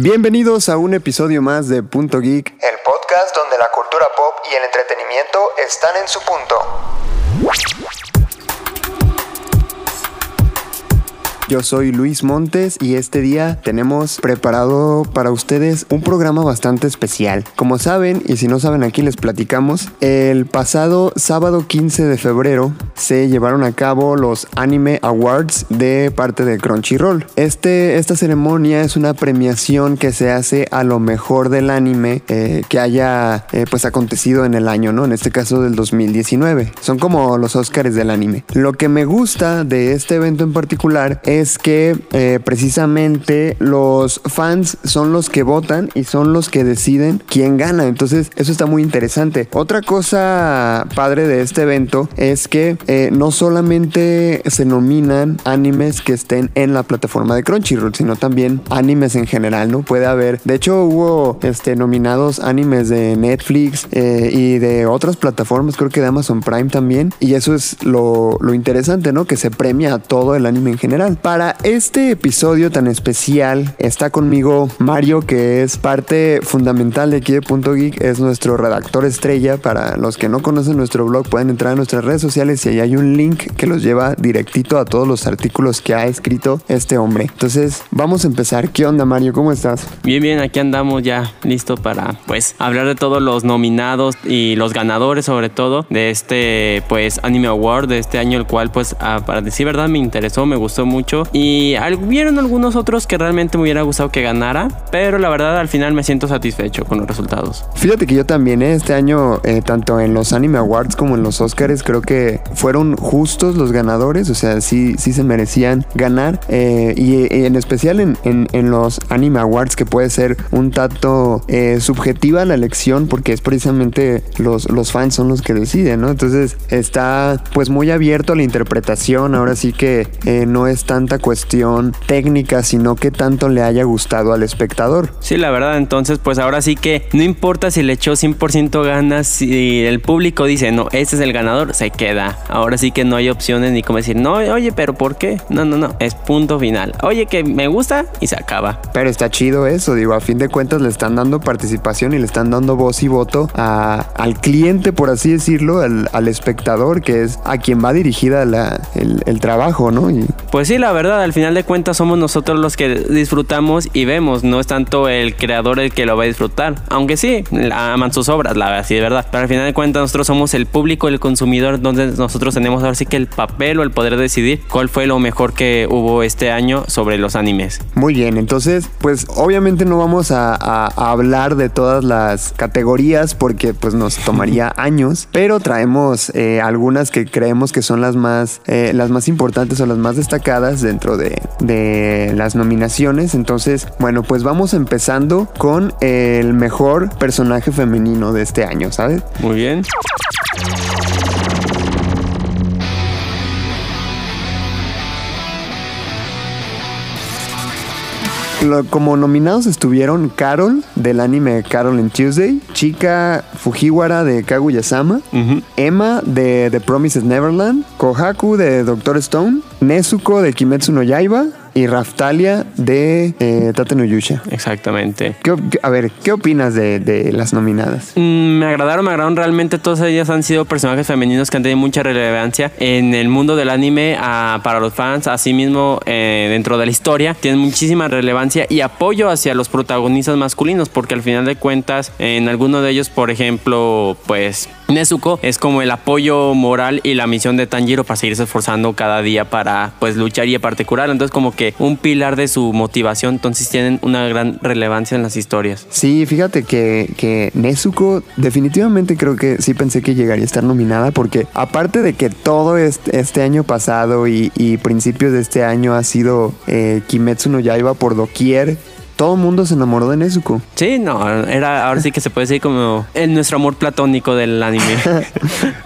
Bienvenidos a un episodio más de Punto Geek, el podcast donde la cultura pop y el entretenimiento están en su punto. Yo soy Luis Montes y este día tenemos preparado para ustedes un programa bastante especial. Como saben, y si no saben aquí les platicamos, el pasado sábado 15 de febrero se llevaron a cabo los Anime Awards de parte de Crunchyroll. Este, esta ceremonia es una premiación que se hace a lo mejor del anime eh, que haya eh, pues acontecido en el año, ¿no? En este caso del 2019. Son como los Oscars del anime. Lo que me gusta de este evento en particular es es que eh, precisamente los fans son los que votan y son los que deciden quién gana. Entonces, eso está muy interesante. Otra cosa padre de este evento es que eh, no solamente se nominan animes que estén en la plataforma de Crunchyroll, sino también animes en general, ¿no? Puede haber. De hecho, hubo este, nominados animes de Netflix eh, y de otras plataformas, creo que de Amazon Prime también. Y eso es lo, lo interesante, ¿no? Que se premia a todo el anime en general. Para este episodio tan especial está conmigo Mario, que es parte fundamental de aquí es nuestro redactor estrella. Para los que no conocen nuestro blog, pueden entrar a nuestras redes sociales y ahí hay un link que los lleva directito a todos los artículos que ha escrito este hombre. Entonces, vamos a empezar. ¿Qué onda, Mario? ¿Cómo estás? Bien, bien, aquí andamos ya listo para pues hablar de todos los nominados y los ganadores sobre todo de este pues Anime Award de este año, el cual pues ah, para decir verdad me interesó, me gustó mucho y hubieron algunos otros que realmente me hubiera gustado que ganara, pero la verdad al final me siento satisfecho con los resultados. Fíjate que yo también ¿eh? este año, eh, tanto en los Anime Awards como en los Oscars, creo que fueron justos los ganadores, o sea, sí, sí se merecían ganar. Eh, y, en especial en, en, los Anime Awards, que puede ser un tanto subjetiva la elección, porque es precisamente los, los fans son los que deciden, ¿no? Entonces está pues muy abierto a la interpretación, ahora sí que no es tan cuestión técnica, sino que tanto le haya gustado al espectador. Sí, la verdad, entonces pues ahora sí que no importa si le echó 100% ganas, si el público dice, no, este es el ganador, se queda. Ahora sí que no hay opciones ni como decir, no, oye, pero ¿por qué? No, no, no, es punto final. Oye, que me gusta y se acaba. Pero está chido eso, digo, a fin de cuentas le están dando participación y le están dando voz y voto al cliente, por así decirlo, al, espectador, que es a quien va dirigida el, el, trabajo, ¿no? Y... Pues sí, la verdad, al final de cuentas somos nosotros los que disfrutamos y vemos, no es tanto el creador el que lo va a disfrutar, aunque sí, aman sus obras, la verdad, sí, de verdad, pero al final de cuentas nosotros somos el público, el consumidor, donde nosotros tenemos ahora sí que el papel o el poder decidir cuál fue lo mejor que hubo este año sobre los animes. Muy bien, entonces, pues obviamente no vamos a, hablar de todas las categorías porque pues nos tomaría años, pero traemos eh, algunas que creemos que son las más, eh, las más importantes o las más destacadas dentro de de, las nominaciones. Entonces, bueno, pues vamos empezando con el mejor personaje femenino de este año, ¿sabes? Muy bien. Como nominados estuvieron Carol del anime Carol en Tuesday, Chika Fujiwara de Kaguya-sama, Emma de The Promises Neverland, Kohaku de Doctor Stone, Nezuko de Kimetsu no Yaiba, y Raftalia de eh, Tate. Exactamente. a ver, ¿qué opinas de, las nominadas? Mm, me agradaron, me agradaron realmente. Todas ellas han sido personajes femeninos que han tenido mucha relevancia en el mundo del anime para los fans, asimismo eh, dentro de la historia. Tienen muchísima relevancia y apoyo hacia los protagonistas masculinos, porque al final de cuentas, en alguno de ellos, por ejemplo, pues Nezuko es como el apoyo moral y la misión de Tanjiro para seguirse esforzando cada día para pues luchar y aparte curar. Entonces como que un pilar de su motivación, entonces tienen una gran relevancia en las historias. Sí, fíjate que, que Nezuko definitivamente creo que sí pensé que llegaría a estar nominada porque aparte de que todo este, año pasado y, principios de este año ha sido eh, Kimetsu no Yaiba por doquier, todo el mundo se enamoró de Nezuko. Sí, no, era ahora sí que se puede decir como el nuestro amor platónico del anime.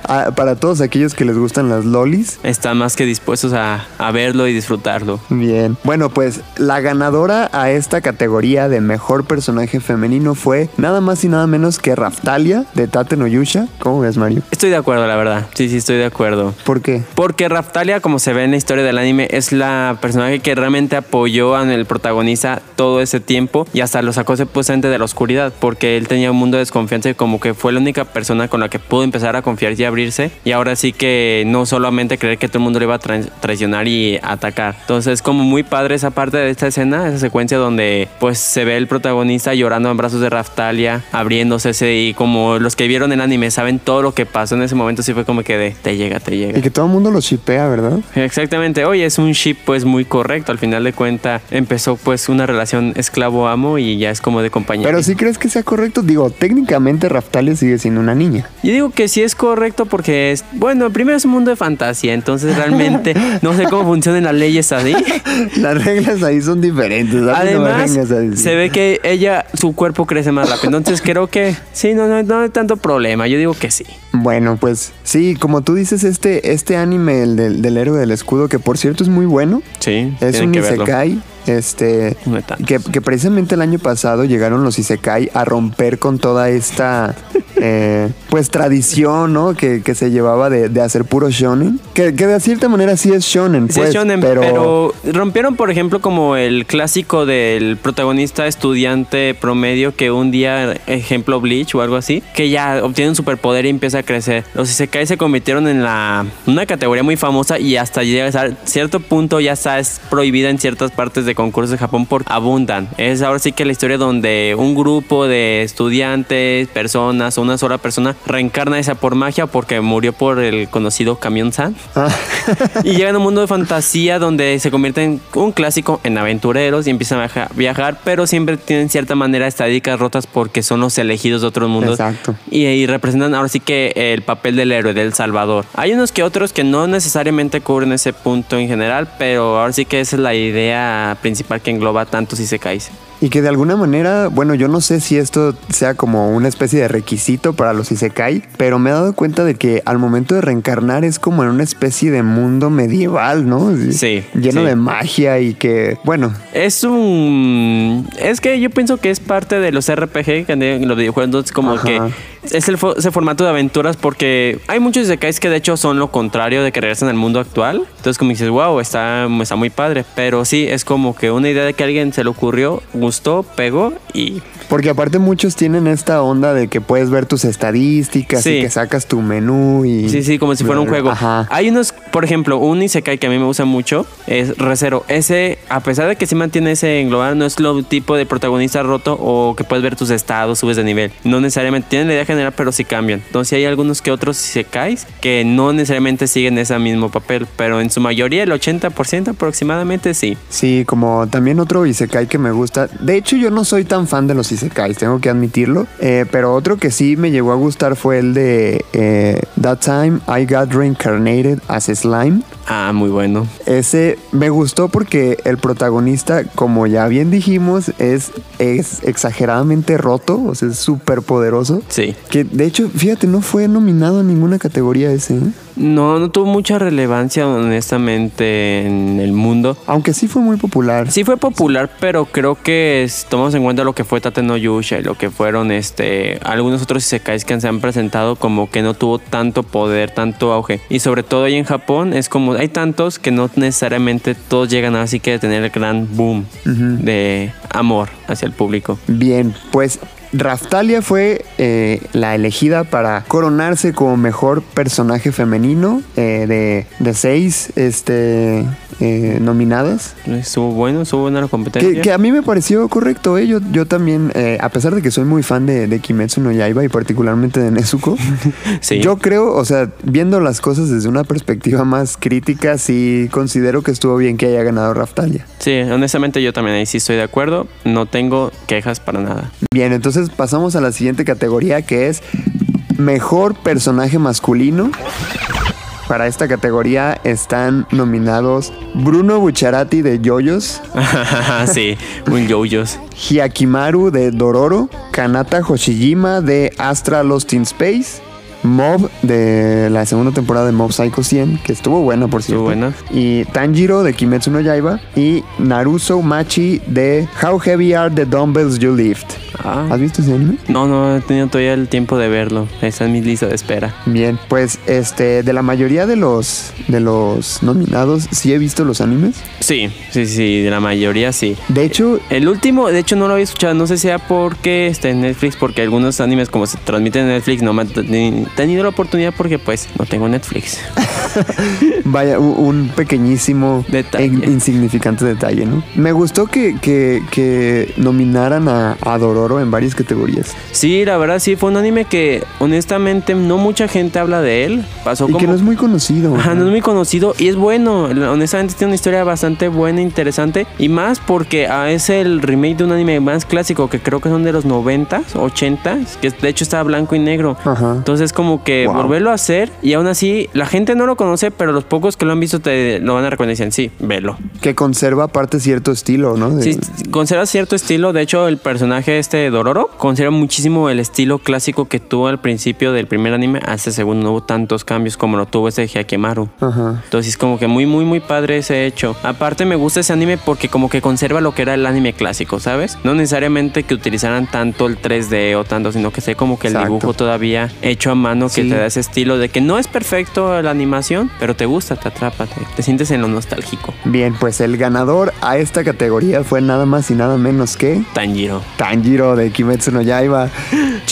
Ah, para todos aquellos que les gustan las lolis. Están más que dispuestos a, verlo y disfrutarlo. Bien. Bueno, pues la ganadora a esta categoría de mejor personaje femenino fue nada más y nada menos que Raftalia de Tate no Yusha. ¿Cómo ves, Mario? Estoy de acuerdo, la verdad. Sí, sí, estoy de acuerdo. ¿Por qué? Porque Raftalia, como se ve en la historia del anime, es la personaje que realmente apoyó al protagonista todo ese tiempo y hasta lo sacó supuestamente de la oscuridad porque él tenía un mundo de desconfianza y como que fue la única persona con la que pudo empezar a confiar y abrirse y ahora sí que no solamente creer que todo el mundo le iba a tra- traicionar y atacar. Entonces es como muy padre esa parte de esta escena, esa secuencia donde pues se ve el protagonista llorando en brazos de Raftalia, abriéndose y como los que vieron el anime saben todo lo que pasó en ese momento, sí fue como que de te llega, te llega. Y que todo el mundo lo shipea, ¿verdad? Exactamente, oye, es un ship pues muy correcto, al final de cuenta empezó pues una relación esclavo-amo y ya es como de compañía. Pero si crees que sea correcto, digo, técnicamente Raftalia sigue siendo una niña. Yo digo que sí es correcto porque es, bueno, primero es un mundo de fantasía, entonces realmente no sé cómo funcionan las leyes así. Las reglas ahí son diferentes. no Además, decir. se ve que ella, su cuerpo crece más rápido, entonces creo que sí, no, no, no hay tanto problema, yo digo que sí. Bueno, pues sí, como tú dices, este, este anime, el del, del héroe del escudo, que por cierto es muy bueno, Sí, es un que verlo. Este, que, que precisamente el año pasado llegaron los Isekai a romper con toda esta eh, pues tradición, ¿no? Que, que se llevaba de, de hacer puro shonen. Que, que de cierta manera sí es shonen, Sí, pues, es shonen, pero, pero... rompieron, por ejemplo, como el clásico del protagonista estudiante promedio que un día, ejemplo Bleach o algo así, que ya obtiene un superpoder y empieza a crecer. Los Isekai se convirtieron en la una categoría muy famosa y hasta llega a cierto punto ya está es prohibida en ciertas partes de concursos de Japón por abundan. Es ahora sí que la historia donde un grupo de estudiantes, personas una sola persona reencarna esa por magia porque murió por el conocido camión San. Ah, Y llegan a un mundo de fantasía donde se convierten un clásico en aventureros y empiezan a viaja- viajar, pero siempre tienen cierta manera estadísticas rotas porque son los elegidos de otros mundos. Exacto. Y, y representan ahora sí que el papel del héroe, del salvador. Hay unos que otros que no necesariamente cubren ese punto en general, pero ahora sí que esa es la idea principal que engloba tantos isekais. Y que de alguna manera, bueno, yo no sé si esto sea como una especie de requisito para los Isekai, pero me he dado cuenta de que al momento de reencarnar es como en una especie de mundo medieval, ¿no? Sí, Lleno sí. de magia y que, bueno, Es un. Es que yo pienso que es parte de los RPG que los videojuegos. Como Ajá. que es el fo- ese formato de aventuras porque hay muchos isekais que de hecho son lo contrario de que regresan al mundo actual. Entonces, como dices, wow, está, está muy padre. Pero sí, es como que una idea de que a alguien se le ocurrió, gustó, pegó y. porque aparte muchos tienen esta onda de que puedes ver tus estadísticas Sí. y que sacas tu menú y... Sí, sí, como si fuera un juego. Ajá. Hay unos, por ejemplo, un Isekai que a mí me gusta mucho es Recero. Ese, a pesar de que sí mantiene ese englobar, no es lo tipo de protagonista roto o que puedes ver tus estados, subes de nivel. No necesariamente tienen la idea general, pero sí cambian. Entonces hay algunos que otros Isekais que no necesariamente siguen ese mismo papel, pero en su mayoría, el 80% aproximadamente sí. Sí, como también otro Isekai que me gusta. De hecho, yo no soy tan fan de los Isekais, tengo que admitirlo. Eh, pero otro que sí me llegó a gustar fue el de eh, That Time I Got Reincarnated as Slime. Ah, muy bueno. Ese me gustó porque el protagonista, como ya bien dijimos, es, es exageradamente roto, o sea, es súper poderoso. Sí. Que de hecho, fíjate, no fue nominado a ninguna categoría ese, ¿eh? No, no tuvo mucha relevancia, honestamente, en el mundo. aunque sí fue muy popular. Sí fue popular, pero creo que es- tomamos en cuenta lo que fue Tate no Yusha y lo que fueron este algunos otros isekais que se han presentado como que no tuvo tanto poder, tanto auge. Y sobre todo ahí en Japón es como hay tantos que no necesariamente todos llegan así que a tener el gran boom de amor hacia el público. Bien, pues Raftalia fue eh, la elegida para coronarse como mejor personaje femenino eh, de, de seis este, eh, nominadas. Estuvo bueno, estuvo buena la competencia. Que, que a mí me pareció correcto. ¿eh? Yo, yo también, a pesar de que soy muy fan de, de Kimetsu no Yaiba y particularmente de Nezuko, Sí. yo creo, o sea, viendo las cosas desde una perspectiva más crítica, sí considero que estuvo bien que haya ganado Raftalia. Sí, honestamente yo también ahí sí estoy de acuerdo. No tengo quejas para nada. Bien, entonces pasamos a la siguiente categoría que es Mejor personaje masculino. Para esta categoría están nominados Bruno Bucciarati de Yoyos, sí, un yoyos. Hyakimaru de Dororo, Kanata Hoshijima de Astra Lost in Space, Mob de la segunda temporada de Mob Psycho 100, que estuvo buena por cierto. Estuvo buena. Y Tanjiro de Kimetsu no Yaiba y Naruto Machi de How Heavy Are the Dumbbells You Lift. Ah. ¿Has visto ese anime? No, no he tenido todavía el tiempo de verlo. Está en mi lista de espera. Bien, pues este, de la mayoría de los de los nominados, sí he visto los animes. Sí, sí, sí, de la mayoría sí. De hecho, El último, de hecho, no lo había escuchado. No sé si sea porque está en Netflix, porque algunos animes, como se transmiten en Netflix, no me han teni- tenido la oportunidad porque, pues, no tengo Netflix. vaya, un pequeñísimo Detalle. e insignificante detalle, ¿no? Me gustó que, que, que nominaran a, a Dororo en varias categorías. Sí, la verdad, sí, fue un anime que, honestamente, no mucha gente habla de él. Pasó Y como. que no es muy conocido. Ajá, ¿no? es muy conocido y es bueno. Honestamente tiene una historia bastante buena, interesante. Y más porque ah, es el remake de un anime más clásico que creo que son de los 90s, 80s, que de hecho está blanco y negro. Ajá. Entonces como que Wow. volverlo a hacer y aún así la gente no lo conoce, pero los pocos que lo han visto te lo van a reconocer. Sí, velo. Que conserva aparte cierto estilo, ¿no? De- Sí, conserva cierto estilo. De hecho, el personaje este de Dororo conserva muchísimo el estilo clásico que tuvo al principio del primer anime. A este segundo no hubo tantos cambios como lo tuvo ese Hyakemaru. Ajá. Entonces es como que muy, muy, muy padre ese hecho. Aparte me gusta ese anime porque como que conserva lo que era el anime clásico, ¿sabes? No necesariamente que utilizaran tanto el 3D o tanto, sino que sea como que el Exacto. dibujo todavía hecho a mano que Sí. te da ese estilo de que no es perfecto la animación, pero te gusta, te atrapa, te, te sientes en lo nostálgico. Bien, pues el ganador a esta categoría fue nada más y nada menos que Tanjiro. Tanjiro de Kimetsu no Yaiba.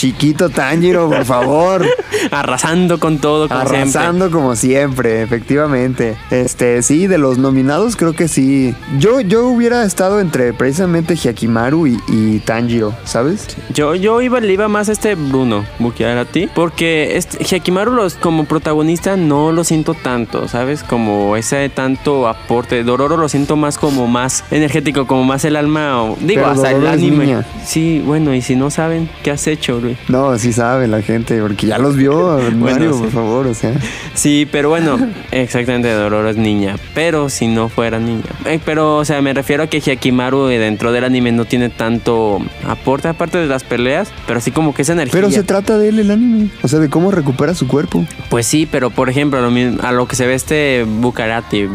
Chiquito Tanjiro, por favor. Arrasando con todo, como siempre. Arrasando como siempre, efectivamente. Este, sí, de los nominados creo que sí. Yo, yo hubiera estado entre precisamente Hyakimaru y, y Tanjiro, ¿sabes? Yo, yo iba, le iba más a este Bruno Bukiar a ti. Porque este, Hyakimaru los, como protagonista no lo siento tanto, ¿sabes? Como ese tanto aporte. Dororo lo siento más como más energético, como más el alma. o- digo, Pero hasta el Dororo anime. Sí, bueno, y si no saben, ¿qué has hecho, Luis? No, sí sabe la gente, porque ya los vio, Mario, sí. por favor, o sea. Sí, pero bueno, exactamente, Dororo es niña. Pero si no fuera niña. Eh, pero, o sea, me refiero a que Hyakimaru eh, dentro del anime no tiene tanto aporte, aparte de las peleas, pero así como que esa energía. Pero se trata de él el anime, o sea, de cómo recupera su cuerpo. Pues sí, pero por ejemplo, a lo, mi- a lo que se ve este Bukarati,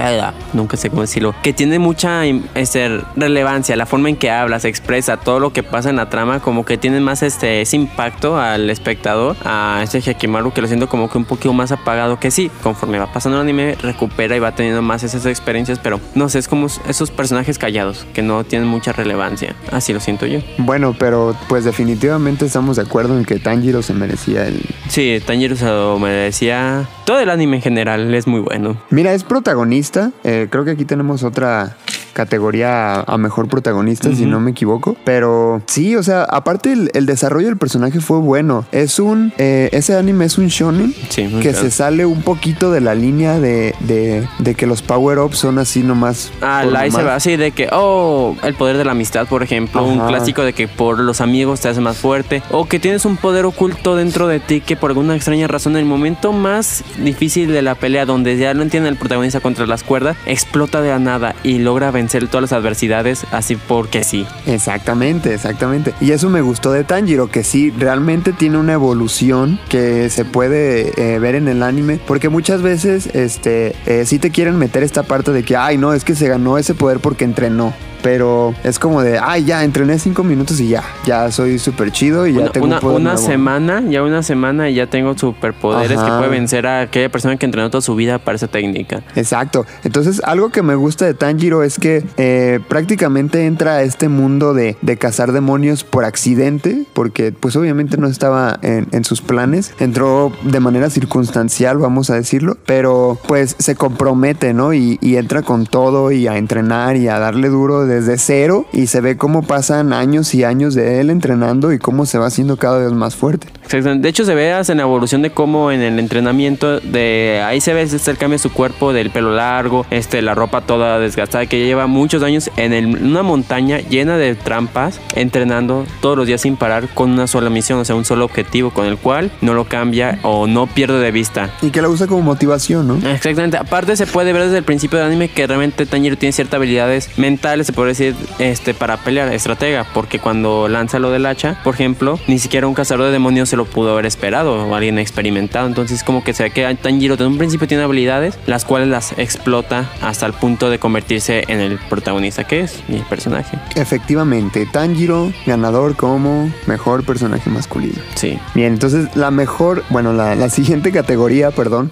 ah, nunca sé cómo decirlo, que tiene mucha este, relevancia, la forma en que habla, se expresa, todo lo que pasa en la trama, como que tiene más este, ese impacto al espectador, a este Hakimaru, que lo siento como que un poquito más apagado, que sí, conforme va pasando el anime, recupera y va teniendo más esas experiencias, pero no sé, es como esos personajes callados, que no tienen mucha relevancia, así lo siento yo. Bueno, pero pues definitivamente estamos de acuerdo en que Tanjiro se merecía el... Sí, Tanjiro se lo merecía, todo el anime en general es muy bueno. Mira, es protagonista, eh, creo que aquí tenemos otra categoría a mejor protagonista, si no me equivoco. Pero sí, o sea, aparte el, el desarrollo del personaje fue bueno. Es un, eh, ese anime es un shonen Sí, que claro. se sale un poquito de la línea de, de, de que los power-ups son así nomás. Ah, la se va así de que, oh, el poder de la amistad, por ejemplo, un clásico de que por los amigos te hace más fuerte, o que tienes un poder oculto dentro de ti que por alguna extraña razón, en el momento más difícil de la pelea, donde ya no entiende el protagonista contra las cuerdas, explota de la nada y logra vencer todas las adversidades así porque sí. Exactamente, exactamente. Y eso me gustó de Tanjiro, que sí, realmente tiene una evolución que se puede eh, ver en el anime, porque muchas veces, este, eh, sí te quieren meter esta parte de que, ay, no, es que se ganó ese poder porque entrenó. Pero es como de, ay, ya, entrené cinco minutos y ya, ya soy súper chido y ya Una, tengo una, un poder una nuevo. semana, ya una semana y ya tengo superpoderes que puede vencer a aquella persona que entrenó toda su vida para esa técnica. Exacto. Entonces, algo que me gusta de Tanjiro es que eh, prácticamente entra a este mundo de, de cazar demonios por accidente, porque pues obviamente no estaba en, en sus planes. Entró de manera circunstancial, vamos a decirlo, pero pues se compromete, ¿no? Y, y entra con todo y a entrenar y a darle duro desde cero y se ve cómo pasan años y años de él entrenando y cómo se va haciendo cada vez más fuerte. Exactamente. De hecho, se ve hasta en la evolución de cómo en el entrenamiento de ahí se ve este el cambio de su cuerpo, del pelo largo, este la ropa toda desgastada, que ya lleva muchos años en el- una montaña llena de trampas, entrenando todos los días sin parar con una sola misión, o sea, un solo objetivo con el cual no lo cambia o no pierde de vista. Y que la usa como motivación, ¿no? Exactamente. Aparte se puede ver desde el principio del anime que realmente Tanjiro tiene ciertas habilidades mentales, se puede decir, este, para pelear, estratega, porque cuando lanza lo del hacha, por ejemplo, ni siquiera un cazador de demonios se lo lo pudo haber esperado o alguien experimentado. Entonces como que se ve que Tanjiro desde un principio tiene habilidades las cuales las explota hasta el punto de convertirse en el protagonista que es mi personaje. Efectivamente, Tanjiro, ganador como mejor personaje masculino. Sí. Bien, entonces la mejor, bueno, la, la siguiente categoría, perdón.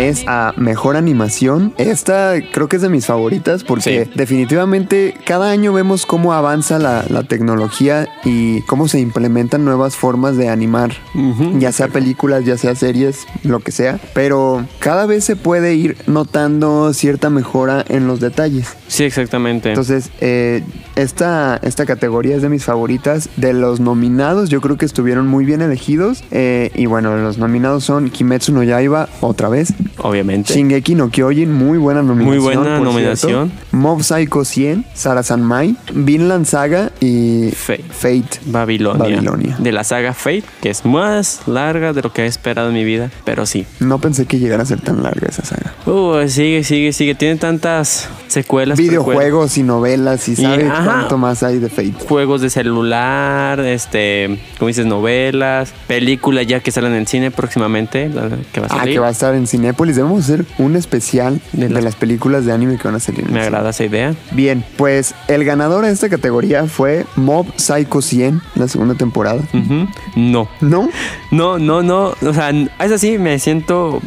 Es a mejor animación. Esta creo que es de mis favoritas porque Sí. definitivamente cada año vemos cómo avanza la, la tecnología y cómo se implementan nuevas formas de animar, ya sea películas, ya sea series, lo que sea. Pero cada vez se puede ir notando cierta mejora en los detalles. Sí, exactamente. Entonces, eh, esta, esta categoría es de mis favoritas. De los nominados, yo creo que estuvieron muy bien elegidos. Eh, y bueno, los nominados son Kimetsu no Yaiba, otra vez. Obviamente. Shingeki no Kyojin, muy buena nominación. Muy buena nominación. cierto. Mob Psycho 100, Sarasan Mai, Vinland Saga y Fate. Fate. Babilonia. Babilonia. De la saga Fate, que es más larga de lo que he esperado en mi vida, pero sí. No pensé que llegara a ser tan larga esa saga. Uh, sigue, sigue, sigue. Tiene tantas secuelas. Videojuegos y novelas y Y, sabe ajá. cuánto más hay de Fate. Juegos de celular, este, como dices, novelas, películas ya que salen en cine próximamente, la- que va a Ah, que va a estar en Cinépolis. Debemos hacer un especial De de, las- las películas de anime que van a salir. en Me cine. agrada esa idea. Bien, pues el ganador de esta categoría fue Mob Psycho 100, la segunda temporada. No. ¿No? No, no, no. O sea, es así, me siento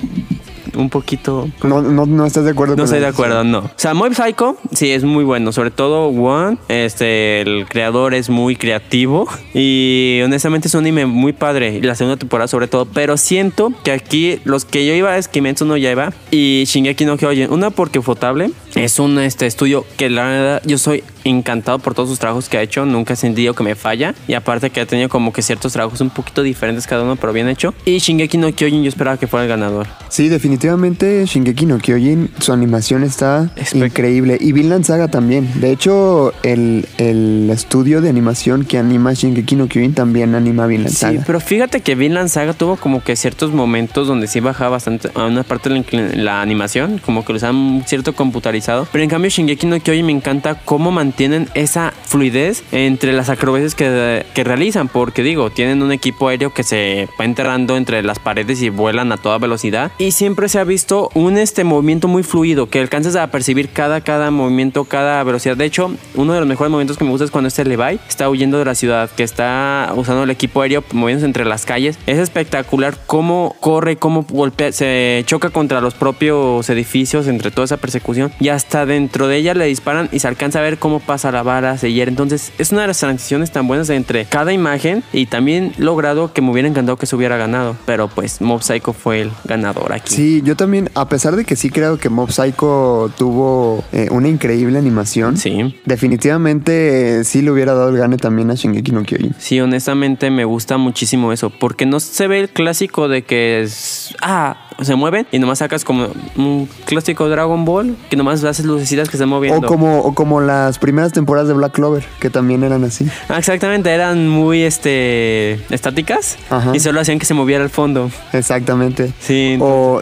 un poquito No, no, no estás de acuerdo No con estoy de acuerdo, no. O sea, Mob Psycho sí es muy bueno. Sobre todo One, este, el creador es muy creativo. Y honestamente es un anime muy padre. Y la segunda temporada sobre todo. Pero siento que aquí los que yo iba es Kimetsu no Yaiba y Shingeki no Kyojin. Una porque Fotable es un este, estudio que la verdad yo soy encantado por todos sus trabajos que ha hecho. Nunca he sentido que me falla. Y aparte que ha tenido como que ciertos trabajos un poquito diferentes cada uno, pero bien hecho. Y Shingeki no Kyojin yo esperaba que fuera el ganador. Sí, definitivamente Shingeki no Kyojin, su animación está increíble. Y Vinland Saga también. De hecho, el, el estudio de animación que anima Shingeki no Kyojin también anima Vinland Sí, Saga. pero fíjate que Vinland Saga tuvo como que ciertos momentos donde sí bajaba bastante a una parte de la, animación, como que lo usaban cierto computarizado. Pero en cambio Shingeki no Kyojin me encanta cómo mantienen esa fluidez entre las acrobacias que, que realizan, porque digo, tienen un equipo aéreo que se va enterrando entre las paredes y vuelan a toda velocidad y siempre se ha visto un este movimiento muy fluido que alcanzas a percibir cada cada movimiento, cada velocidad. De hecho, uno de los mejores momentos que me gusta es cuando este Levi está huyendo de la ciudad, que está usando el equipo aéreo moviéndose entre las calles. Es espectacular cómo corre, cómo golpea, se choca contra los propios edificios entre toda esa persecución y hasta dentro de ella le disparan y se alcanza a ver cómo pasa la bala, se hiere. Entonces, es una de las transiciones tan buenas entre cada imagen y también logrado que me hubiera encantado que se hubiera ganado, pero pues Mob Psycho fue el ganador aquí. Sí, yo también, a pesar de que sí creo que Mob Psycho tuvo eh, una increíble animación, Sí. definitivamente eh, sí le hubiera dado el gane también a Shingeki no Kyojin. Sí, honestamente me gusta muchísimo eso, porque no se ve el clásico de que es, ah, se mueven y nomás sacas como un clásico Dragon Ball, que nomás haces lucecitas que se están O moviendo. como, o como las primeras temporadas de Black Clover, que también eran así. Ah, exactamente, eran muy este estáticas Ajá. y solo hacían que se moviera el fondo. Exactamente. Sí, O,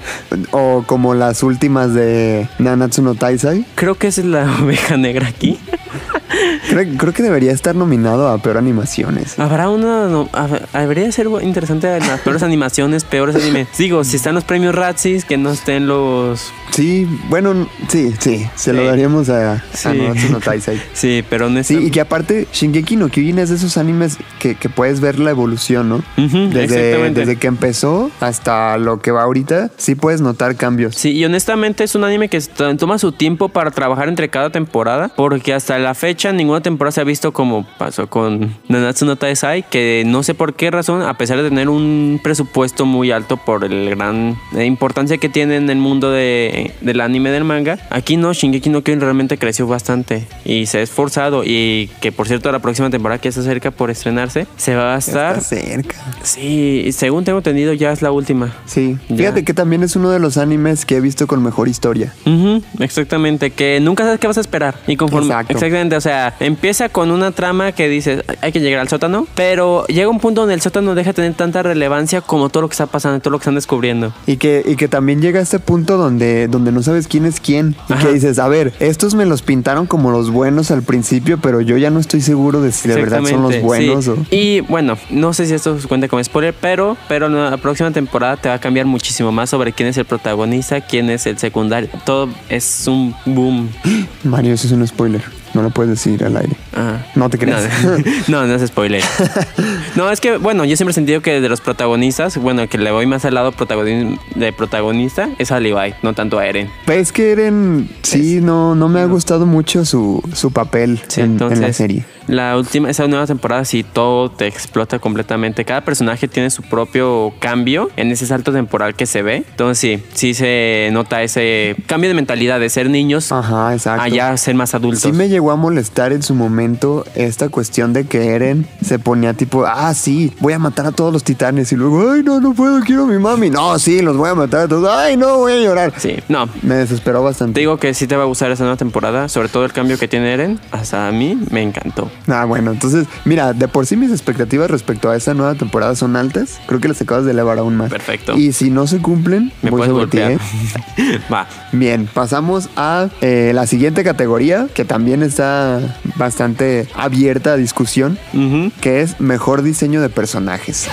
o como las últimas de Nanatsu no Taisai. creo que esa es la oveja negra aquí. Creo, creo que debería estar nominado a peor animaciones. Habrá una. no, debería ser interesante las peores animaciones, peores animes. Digo, si están los premios Razzies, que no estén los. Sí, bueno, sí, sí. Se lo Sí. daríamos a, a Sí. Nanatsu no Taisai. Sí, pero Sí, honestamente. y que aparte, Shingeki no Kyojin es de esos animes que, que puedes ver la evolución, ¿no? Desde, desde que empezó hasta lo que va ahorita, sí puedes notar cambios. Sí, y honestamente es un anime que to- toma su tiempo para trabajar entre cada temporada, porque hasta la fecha ninguna temporada se ha visto como pasó con Nanatsu no Taizai, que no sé por qué razón, a pesar de tener un presupuesto muy alto por el gran importancia que tiene en el mundo de, del anime del manga, aquí no, Shingeki no Kyojin realmente creció bastante y se ha esforzado y que por cierto la próxima temporada que está cerca por estrenarse se va a Está estar... cerca. Sí, según tengo entendido ya es la última. Sí, Ya. fíjate que también es uno de los animes que he visto con mejor historia. Ujú, exactamente, que nunca sabes qué vas a esperar. Y conforme. Exacto. Exactamente, o sea, sea, empieza con una trama que dices, hay que llegar al sótano, pero llega un punto donde el sótano deja de tener tanta relevancia como todo lo que está pasando, todo lo que están descubriendo. Y que, y que también llega a este punto donde, donde no sabes quién es quién. Y Ajá. que dices, a ver, estos me los pintaron como los buenos al principio, pero yo ya no estoy seguro de si de verdad son los buenos sí. o... Y bueno, no sé si esto se cuenta como spoiler, pero, pero en la próxima temporada te va a cambiar muchísimo más sobre quién es el protagonista, quién es el secundario. Todo es un boom. Mario, eso es un spoiler. No lo puedes decir al aire. Ajá. No te creas. No, no, no es spoiler. No, es que, bueno, yo siempre he sentido que de los protagonistas, bueno, que le voy más al lado de protagonista es a Levi, no tanto a Eren. Es que Eren, sí, no, no me ha gustado mucho su, su papel Sí, en, en la serie. La última, esa nueva temporada sí todo te explota completamente. Cada personaje tiene su propio cambio en ese salto temporal que se ve. Entonces sí, sí se nota ese cambio de mentalidad de ser niños Ajá, exacto. a ya ser más adultos. Sí me llegó a molestar en su momento esta cuestión de que Eren se ponía tipo, ah, sí, voy a matar a todos los titanes. Y luego, ay, no, no puedo, quiero a mi mami. No, sí, los voy a matar a todos. Ay, no, voy a llorar. Sí, no. Me desesperó Te bastante. digo que sí te va a gustar esa nueva temporada, sobre todo el cambio que tiene Eren. Hasta a mí me encantó. Ah, bueno, entonces, mira, de por sí mis expectativas respecto a esta nueva temporada son altas. Creo que las acabas de elevar aún más. Perfecto. Y si no se cumplen, Me voy puedes sobre ti. ¿eh? Va. Bien, pasamos a eh, la siguiente categoría, que también está bastante abierta a discusión, que es mejor diseño de personajes.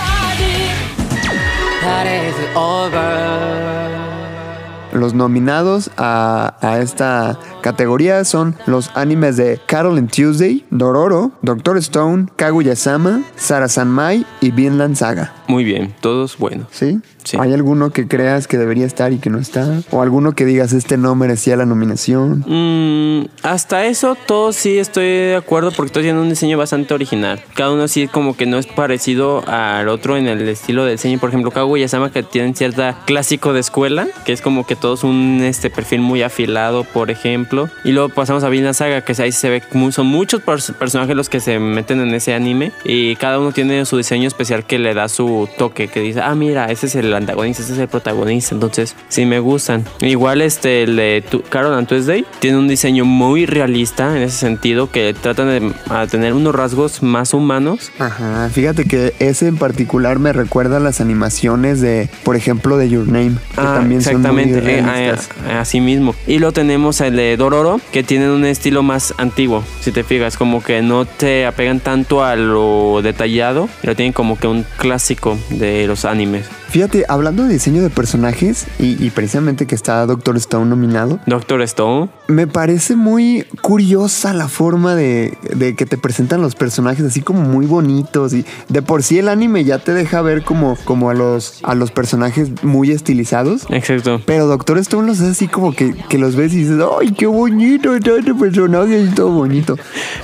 Los nominados a, a esta categoría son los animes de Carol and Tuesday, Dororo, Doctor Stone, Kaguya-sama, Sara Sanmai y Vinland Saga. Muy bien, todos buenos. ¿Sí? Sí. ¿Hay alguno que creas que debería estar y que no está? ¿O alguno que digas este no merecía la nominación? Mm, hasta eso, todos sí estoy de acuerdo porque todos tienen un diseño bastante original. Cada uno sí como que no es parecido al otro en el estilo de diseño. Por ejemplo, Kaguya-sama que tienen cierta clásico de escuela, que es como que todos un este perfil muy afilado, por ejemplo. Y luego pasamos a Vinland Saga, que ahí se ve son muchos pers- personajes los que se meten en ese anime y cada uno tiene su diseño especial que le da su toque, que dice, ah, mira, ese es el antagonista, ese es el protagonista. Entonces, sí me gustan. Igual este, el de Carol and Tuesday tiene un diseño muy realista en ese sentido, que tratan de a tener unos rasgos más humanos. Ajá, fíjate que ese en particular me recuerda a las animaciones de, por ejemplo, de Your Name, que Ah, también exactamente, son muy así mismo. Y lo tenemos el de Dororo, que tienen un estilo más antiguo, si te fijas, como que no te apegan tanto a lo detallado, pero tienen como que un clásico de los animes. Fíjate, hablando de diseño de personajes y, y precisamente que está Doctor Stone nominado, Doctor Stone, me parece muy curiosa la forma de, de que te presentan los personajes así como muy bonitos y de por sí el anime ya te deja ver como, como a, los, a los personajes muy estilizados. exacto. Pero Doctor Stone los hace así como que, que los ves y dices, ¡ay, qué bonito está este personaje! Y todo bonito.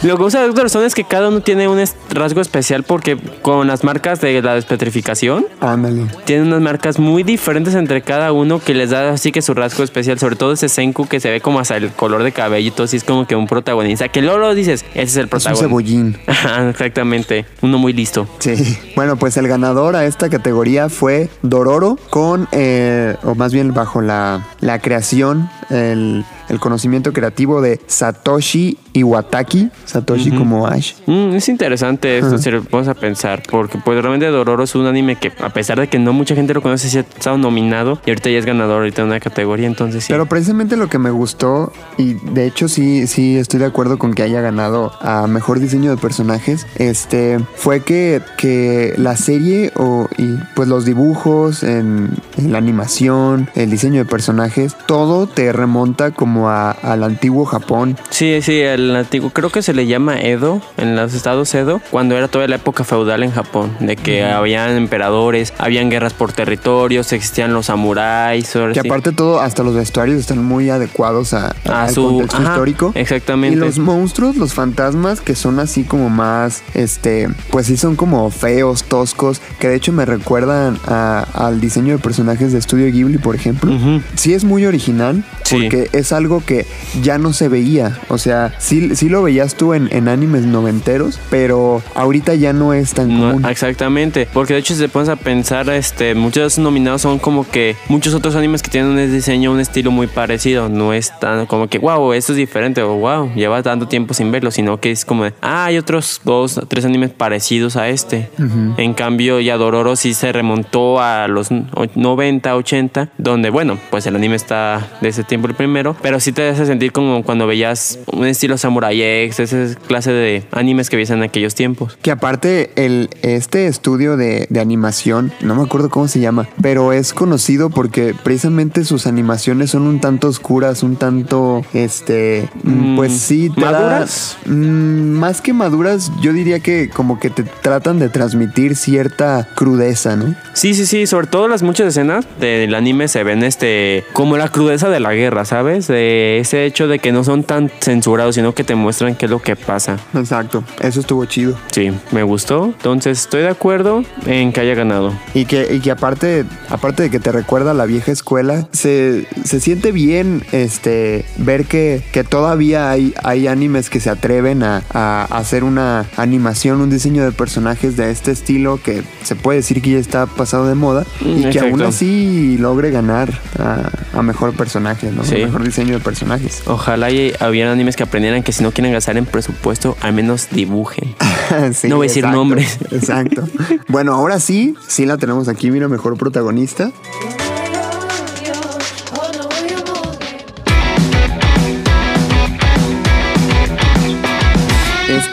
Lo que usa Doctor Stone es que cada uno tiene un es- rasgo especial porque con las marcas de la despetrificación Ándale. Tienen unas marcas muy diferentes entre cada uno que les da así que su rasgo especial, sobre todo ese Senku que se ve como hasta el color de cabello y todo así es como que un protagonista, que luego lo dices, ese es el Es un protagonista. cebollín. Ajá, exactamente, uno muy listo. Sí. Bueno, pues el ganador a esta categoría fue Dororo con, eh, o más bien bajo la, la creación, el, el conocimiento creativo de Satoshi Iwataki. Satoshi como Ash. Mm, es interesante esto, si lo vamos a pensar, porque pues realmente Dororo es un anime que a pesar de que no mucha gente lo conoce, sí ha estado nominado y ahorita ya es ganador ahorita en una categoría, entonces sí. Pero precisamente lo que me gustó, y de hecho sí, sí estoy de acuerdo con que haya ganado a mejor diseño de personajes, este, fue que, que la serie o, y pues los dibujos, en, en la animación, el diseño de personajes, todo te remonta como a- al antiguo Japón. Sí, sí, el antiguo, creo que se le llama Edo, en los estados Edo, cuando era toda la época feudal en Japón, de que habían emperadores, habían guerras por territorios, existían los samuráis, Que sí. aparte todo, hasta los vestuarios están muy adecuados a, A al su- contexto ajá, histórico. exactamente. Y los monstruos, los fantasmas, que son así como más, este, pues sí son como feos, toscos, que de hecho me recuerdan al diseño de personajes de Estudio Ghibli, por ejemplo. Sí es muy original, Sí. porque es algo que ya no se veía. O sea, sí, sí lo veías tú en, en animes noventeros, pero ahorita ya no es tan No, común. exactamente, porque de hecho si te pones a pensar, este, muchos nominados son como que muchos otros animes que tienen un diseño, un estilo muy parecido. No es tan como que, wow, esto es diferente o wow, lleva tanto tiempo sin verlo, sino que es como, de, ah, hay otros dos, tres animes parecidos a este. En cambio, ya Dororo sí se remontó a los o- 90, 80, donde, bueno, pues el anime está de ese tiempo el primero, pero sí te hace sentir como cuando veías un estilo Samurai X, esa clase de animes que veías en aquellos tiempos. Que aparte, el, este estudio de, de animación, no me acuerdo cómo se llama, pero es conocido porque precisamente sus animaciones son un tanto oscuras, un tanto, este, mm, Mm, pues sí, te da- ¿maduras? Mm, más que maduras, yo diría que como que te tratan de transmitir cierta crudeza, ¿no? Sí, sí, sí, sobre todo las muchas escenas del anime se ven este como la crudeza de la guerra, ¿sabes? De ese hecho de que no son tan censurados, sino que te muestran qué es lo que pasa. Exacto, eso estuvo chido. Sí, me gustó. Entonces estoy de acuerdo en que haya ganado. Y que, y que aparte, aparte de que te recuerda a la vieja escuela, se, se siente bien este, ver que, que todavía hay, hay animes que se atreven a, a hacer una animación, un diseño de personajes de este estilo que se puede decir que ya está pasado de moda y Mm, que aún así logre ganar a, a mejor personaje, ¿no? Sí. Mejor diseño de personajes. Ojalá y hubiera animes que aprendieran que si no quieren gastar en presupuesto, al menos dibujen. Sí, No voy a decir nombres. Exacto. Bueno, ahora sí, sí la tenemos aquí, mira, mejor protagonista.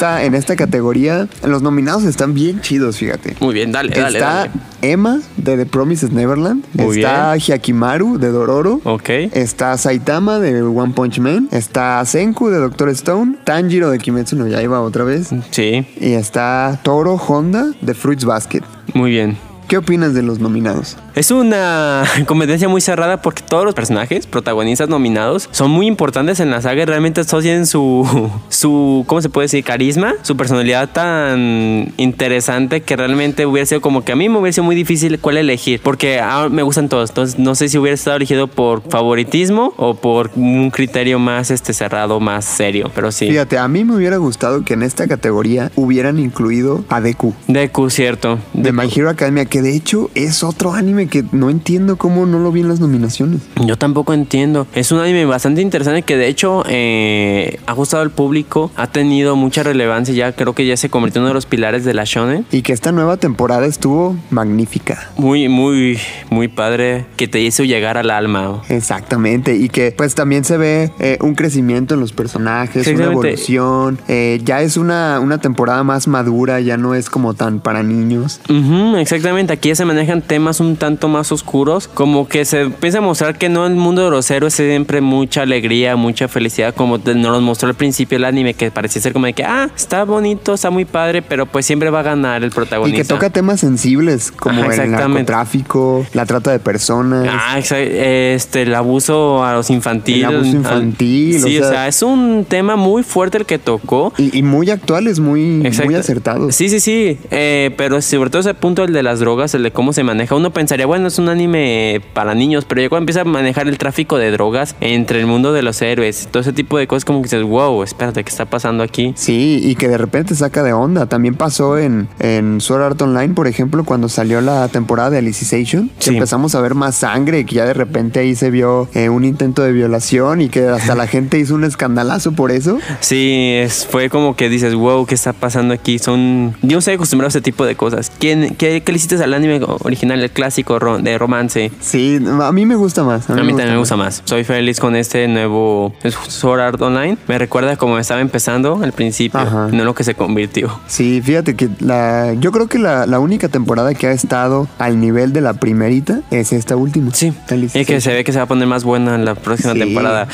Esta, en esta categoría, los nominados están bien chidos, fíjate. Muy bien, dale, dale, Está dale. Emma de The Promises Neverland. Muy está Hyakimaru de Dororo. Ok. Está Saitama de One Punch Man. Está Senku de Doctor Stone. Tanjiro de Kimetsu no Yaiba otra vez. Sí, Y está Toro Honda de Fruits Basket. muy bien. ¿Qué opinas de los nominados? Es una competencia muy cerrada porque todos los personajes protagonistas nominados son muy importantes en la saga y realmente todos tienen su, su, ¿cómo se puede decir? Carisma, su personalidad tan interesante que realmente hubiera sido como que a mí me hubiera sido muy difícil cuál elegir porque ah, me gustan todos. Entonces no sé si hubiera estado elegido por favoritismo o por un criterio más este cerrado, más serio, pero sí. Fíjate, a mí me hubiera gustado que en esta categoría hubieran incluido a Deku. Deku, cierto. De My Hero Academia, que de hecho es otro anime que no entiendo cómo no lo vi en las nominaciones. Yo tampoco entiendo. Es un anime bastante interesante que de hecho eh, ha gustado al público, ha tenido mucha relevancia, ya creo que ya se convirtió en uno de los pilares de la shonen. Y que esta nueva temporada estuvo magnífica. Muy, muy, muy padre que te hizo llegar al alma. Exactamente, y que pues también se ve eh, un crecimiento en los personajes, una evolución, eh, ya es una, una temporada más madura, ya no es como tan para niños. Ujú, exactamente, aquí ya se manejan temas un tanto más oscuros, como que se empieza a mostrar que no el mundo de los héroes es siempre mucha alegría, mucha felicidad, como nos lo mostró al principio el anime, que parecía ser como de que, ah, está bonito, está muy padre, pero pues siempre va a ganar el Y protagonista. que toca temas sensibles como Ajá, el narcotráfico, la trata de personas. Ah, este, el abuso a los infantiles. El abuso infantil, Sí, o o sea- sea, es un tema muy fuerte el que tocó. Y, y muy actuales, muy, Exacto. muy acertados. Sí, sí, sí. Eh, pero sobre todo ese punto, el de las drogas, el de cómo se maneja. Uno pensaría, bueno, es un anime para niños, pero ya cuando empieza a manejar el tráfico de drogas entre el mundo de los héroes, todo ese tipo de cosas, como que dices, wow, espérate, ¿qué está pasando aquí? Sí, y que de repente saca de onda. También pasó en, en Sword Art Online, por ejemplo, cuando salió la temporada de Alicization. Sí. empezamos a ver más sangre, que ya de repente ahí se vio eh, un intento de violación y que hasta la gente hizo un escandalazo por eso. Sí, es, fue como que dices, wow, ¿qué está pasando aquí? Son. Yo no estoy acostumbrado a ese tipo de cosas. ¿Quién, qué, qué le hiciste al anime original, el clásico de romance? Sí, a mí me gusta más. A mí también me gusta más. Soy feliz con este nuevo Sword Art Online. Me recuerda como estaba empezando al principio, Ajá. no lo que se convirtió. Sí, fíjate que la, yo creo que la, la única temporada que ha estado al nivel de la primerita es esta última. Sí, y Alicization. que se ve que se va a poner más buena en la próxima Sí. temporada.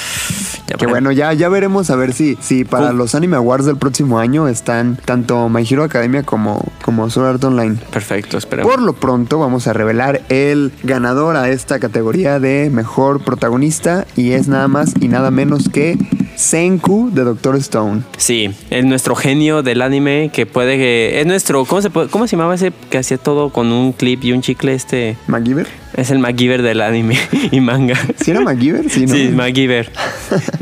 Ya Que para- bueno, ya, ya veremos a ver si, si para los Anime Awards del próximo año están tanto My Hero Academia como, como Sword Art Online. Perfecto, esperemos. Por lo pronto vamos a revelar el ganador a esta categoría de mejor protagonista y es nada más y nada menos que Senku de Doctor Stone. Sí, es nuestro genio del anime que puede que es nuestro ¿cómo se puede- cómo se llamaba ese que hacía todo con un clip y un chicle este? ¿MacGyver? Es el MacGyver del anime y manga. ¿Sí era MacGyver? Sí, ¿no? Sí, MacGyver.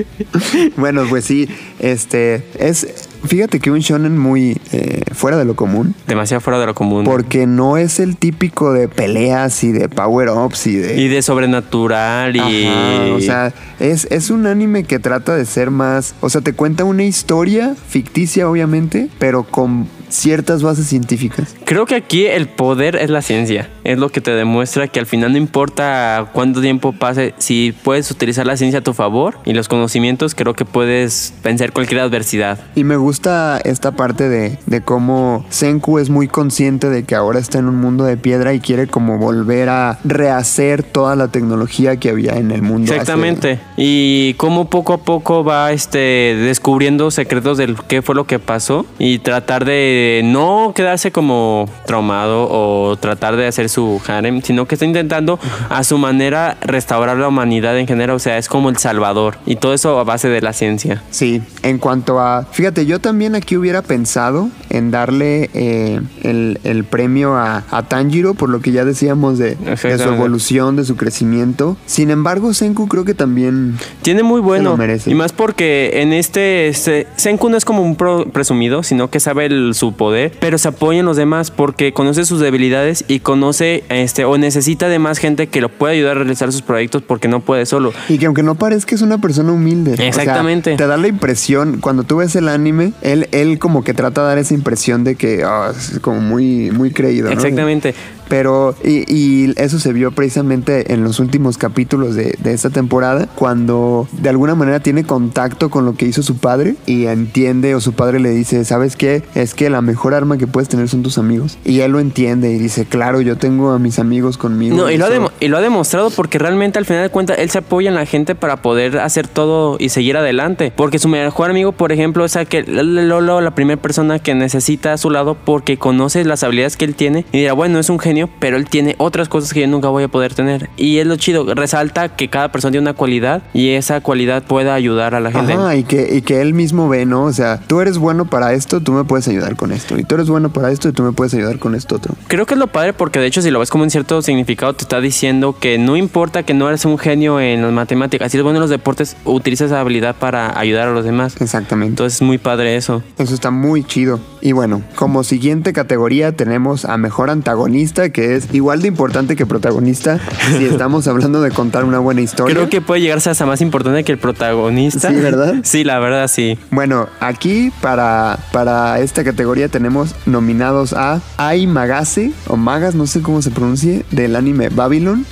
bueno, pues sí, este es fíjate que un shonen muy eh, fuera de lo común. Demasiado fuera de lo común. Porque no es el típico de peleas y de power-ups y de... y de sobrenatural y... Ajá, o sea, es, es un anime que trata de ser más... O sea, te cuenta una historia ficticia, obviamente, pero con ciertas bases científicas. Creo que aquí el poder es la ciencia. Es lo que te demuestra que al final no importa cuánto tiempo pase, si puedes utilizar la ciencia a tu favor y los conocimientos, creo que puedes vencer cualquier adversidad. Y me gusta esta parte de, de cómo Senku es muy consciente de que ahora está en un mundo de piedra y quiere como volver a rehacer toda la tecnología que había en el mundo. hace- Exactamente. Y cómo poco a poco va este descubriendo secretos del qué fue lo que pasó y tratar de no quedarse como traumado o tratar de hacer su harem, sino que está intentando a su manera restaurar la humanidad en general, o sea, es como el salvador y todo eso a base de la ciencia. Sí, en cuanto a... Fíjate, yo también aquí hubiera pensado en darle eh, el, el premio a, a Tanjiro por lo que ya decíamos de, de su evolución, de su crecimiento. Sin embargo, Senku creo que también... Tiene muy bueno. lo merece. Y más porque en este, este Senku no es como un pro- presumido, sino que sabe el- su poder, pero se apoya en los demás porque conoce sus debilidades y conoce este o necesita de más gente que lo pueda ayudar a realizar sus proyectos porque no puede solo. Y que aunque no parezca es una persona humilde. O sea, Exactamente. te da la impresión, cuando tú ves el anime, él, él como que trata de dar esa impresión de que ah, es como muy, muy creído. ¿no? Exactamente. Pero, y, y eso se vio precisamente en los últimos capítulos de, de esta temporada, cuando de alguna manera tiene contacto con lo que hizo su padre y entiende o su padre le dice, ¿sabes qué? Es que la mejor arma que puedes tener son tus amigos. Y él lo entiende y dice, claro, yo tengo a mis amigos conmigo. No, y lo, ha y lo ha demostrado porque realmente al final de cuentas él se apoya en la gente para poder hacer todo y seguir adelante. Porque su mejor amigo, por ejemplo, es aquel Lolo, la primera persona que necesita a su lado porque conoce las habilidades que él tiene y dirá, bueno, es un genio, pero él tiene otras cosas que yo nunca voy a poder tener. Y es lo chido, resalta que cada persona tiene una cualidad y esa cualidad pueda ayudar a la gente. Ajá, y que, y que él mismo ve, ¿no? O sea, tú eres bueno para esto, tú me puedes ayudar con esto. Y tú eres bueno para esto y tú me puedes ayudar con esto otro. Creo que es lo padre porque de hecho si lo ves como un cierto significado te está diciendo que no importa que no eres un genio en las matemáticas, si eres bueno en los deportes, utiliza esa habilidad para ayudar a los demás. Exactamente. Entonces es muy padre eso. Eso está muy chido. Y bueno, como siguiente categoría tenemos a mejor antagonista, que es igual de importante que protagonista si estamos hablando de contar una buena historia. Creo que puede llegarse hasta más importante que el protagonista. Sí, ¿verdad? Sí, la verdad sí. Bueno, aquí para, para esta categoría tenemos nominados a Ai Magase, o Magas, no sé cómo se pronuncie, del anime Babylon.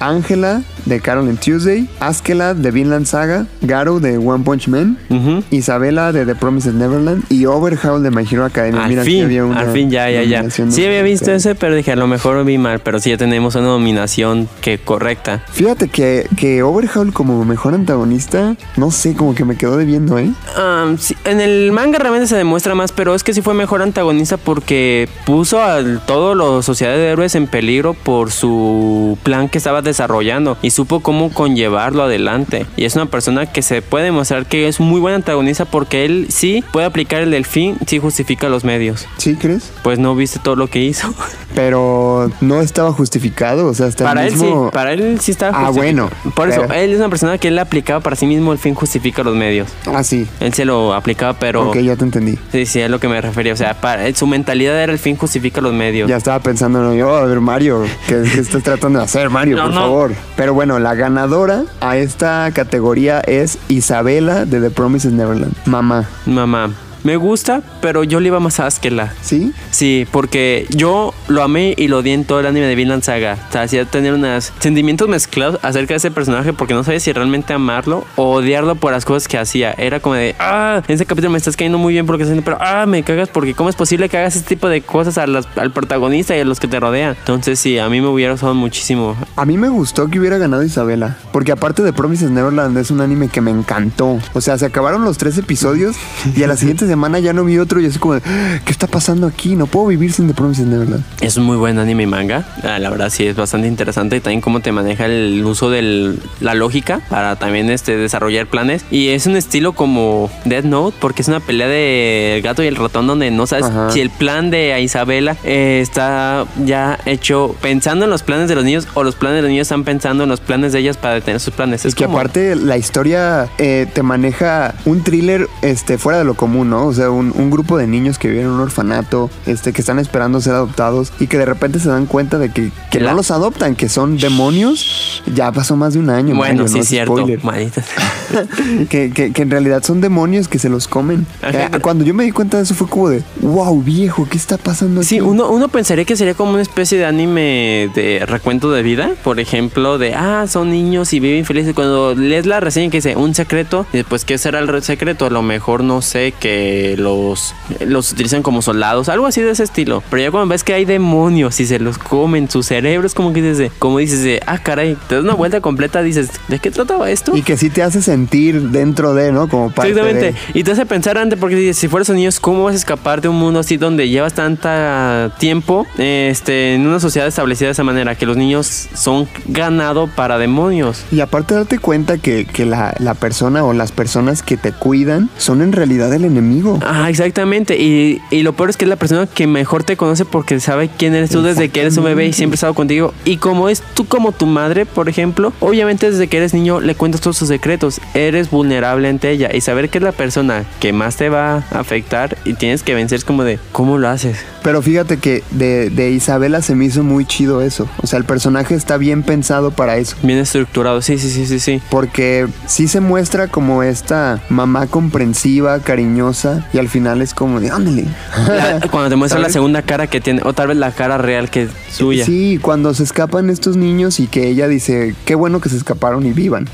Ángela de Carol and Tuesday, Askela de Vinland Saga, Garo de One Punch Man, Ujú. Isabela de The Promised Neverland y Overhaul de My Hero Academia. Al Mira, aquí fin, había una al fin, ya, ya, ya. Sí había visto de- ese, pero dije, a lo mejor vi mal, pero sí ya tenemos una nominación que correcta. Fíjate que, que Overhaul como mejor antagonista, no sé, como que me quedó debiendo, ¿eh? Um, sí, en el manga realmente se demuestra más, pero es que sí fue mejor antagonista porque puso a toda la sociedad de héroes en peligro por su plan que estaba desarrollando y supo cómo conllevarlo adelante. Y es una persona que se puede demostrar que es muy buen antagonista porque él sí puede aplicar el del fin, sí justifica los medios. ¿Sí crees? Pues no viste todo lo que hizo. Pero no estaba justificado, o sea, hasta para el él sí, para él sí estaba Ah, justificado. bueno, Por eso, pero- él es una persona que él aplicaba para sí mismo el fin justifica los medios. Ah, sí. Él se lo aplicaba, pero... Ok, ya te entendí. Sí, sí, es lo que me refería. O sea, para, su mentalidad era el fin justifica los medios. Ya estaba pensando, no, yo, a ver, Mario, ¿qué, qué estás tratando de hacer, Mario, No, por no. favor? Pero bueno, la ganadora a esta categoría es Isabela de The Promised Neverland. Mamá, Mamá, me gusta, pero yo le iba más a Askela. ¿sí? Sí, porque yo lo amé y lo odié en todo el anime de Vinland Saga. O sea, hacía tener unos sentimientos mezclados acerca de ese personaje porque no sabía si realmente amarlo o odiarlo por las cosas que hacía. Era como de, ah, en ese capítulo me estás cayendo muy bien porque pero ah, me cagas porque cómo es posible que hagas este tipo de cosas a las- al protagonista y a los que te rodean. Entonces sí, a mí me hubiera gustado muchísimo. A mí me gustó que hubiera ganado Isabela, porque aparte de Promises Neverland es un anime que me encantó. O sea, se acabaron los tres episodios y a la siguiente semana ya no vi otro y así como, ¿qué está pasando aquí? No puedo vivir sin The Promises Neverland. Es un muy buen anime y manga. Ah, La verdad sí es bastante interesante. Y también cómo te maneja el uso de la lógica para también este, desarrollar planes. Y es un estilo como Death Note porque es una pelea de el gato y el ratón donde no sabes Ajá. si el plan de Isabela eh, está ya hecho pensando en los planes de los niños o los planes de los niños están pensando en los planes de ellas para detener sus planes. Es que como- aparte la historia eh, te maneja un thriller este, fuera de lo común, ¿no? ¿No? O sea, un, un grupo de niños que viven en un orfanato, este, que están esperando ser adoptados y que de repente se dan cuenta de que, que La- no los adoptan, que son demonios. Ya pasó más de un año. Bueno, sí no es cierto. spoiler. Que, que- que en realidad son demonios que se los comen. Ajá. Eh, Cuando yo me di cuenta de eso fue como de, wow, viejo, ¿qué está pasando aquí? Sí, uno, uno pensaría que sería como una especie de anime de recuento de vida. Por ejemplo, de, ah, son niños y viven felices. Cuando lees la reseña que dice un secreto, y después, ¿qué será el re- secreto? A lo mejor, no sé, que los, los utilizan como soldados, algo así de ese estilo. Pero ya cuando ves que hay demonios y se los comen, su cerebro es como que dices, de, como dices, de, ah, caray, te das una vuelta completa, dices, ¿de qué trataba esto? Y que sí te hace sentir dentro de, ¿no? Como parte Exactamente. de... Y te hace pensar antes, porque dices, si fueras un niño, ¿cómo vas a escapar de un mundo así donde llevas tanta tiempo este, en una sociedad establecida de esa manera? Que los niños son ganado para demonios. Y aparte darte cuenta que, que la, la persona o las personas que te cuidan son en realidad el enemigo. Ah, exactamente. Y, y lo peor es que es la persona que mejor te conoce porque sabe quién eres tú desde que eres un bebé y siempre ha estado contigo. Y como es tú como tu madre, por ejemplo, obviamente desde que eres niño le cuentas todos sus secretos. Eres vulnerable ante ella. Y saber que es la persona que más te va a afectar y tienes que vencer es como de, ¿cómo lo haces? Pero fíjate que de, de Isabela se me hizo muy chido eso. O sea, el personaje está bien pensado para eso. Bien estructurado, sí, sí, sí, sí, sí. Porque sí se muestra como esta mamá comprensiva, cariñosa, y al final es como de, ándale. La- cuando te muestra la segunda cara que tiene, o tal vez la cara real que es suya. Sí, cuando se escapan estos niños y que ella dice, qué bueno que se escaparon y vivan.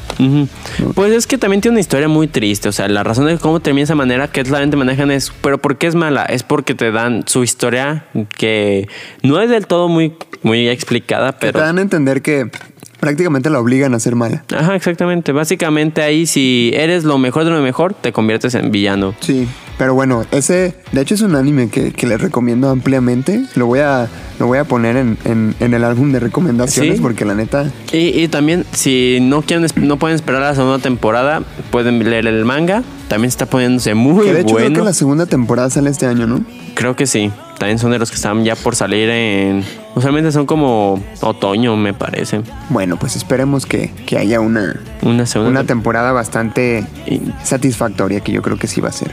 Pues es que también tiene una historia muy triste. O sea, la razón de cómo termina esa manera que claramente manejan es, pero ¿por qué es mala? Es porque te dan su historia que no es del todo muy, muy explicada, pero. te dan a entender que prácticamente la obligan a ser mala. Ajá, exactamente. Básicamente ahí, si eres lo mejor de lo mejor, te conviertes en villano. Sí, pero bueno, ese de hecho es un anime que, que les recomiendo ampliamente. Lo voy a, lo voy a poner en, en- en el álbum de recomendaciones Sí. porque la neta... Y, y también, si no quieren, no pueden esperar la segunda temporada, pueden leer el manga. También está poniéndose muy Que de hecho creo bueno. que la segunda temporada sale este año, ¿no? Creo que sí. También son de los que están ya por salir en. Usualmente son como otoño, me parece. Bueno, pues esperemos que, que haya una, Una segunda. una tem- temporada bastante y- satisfactoria que yo creo que sí va a ser.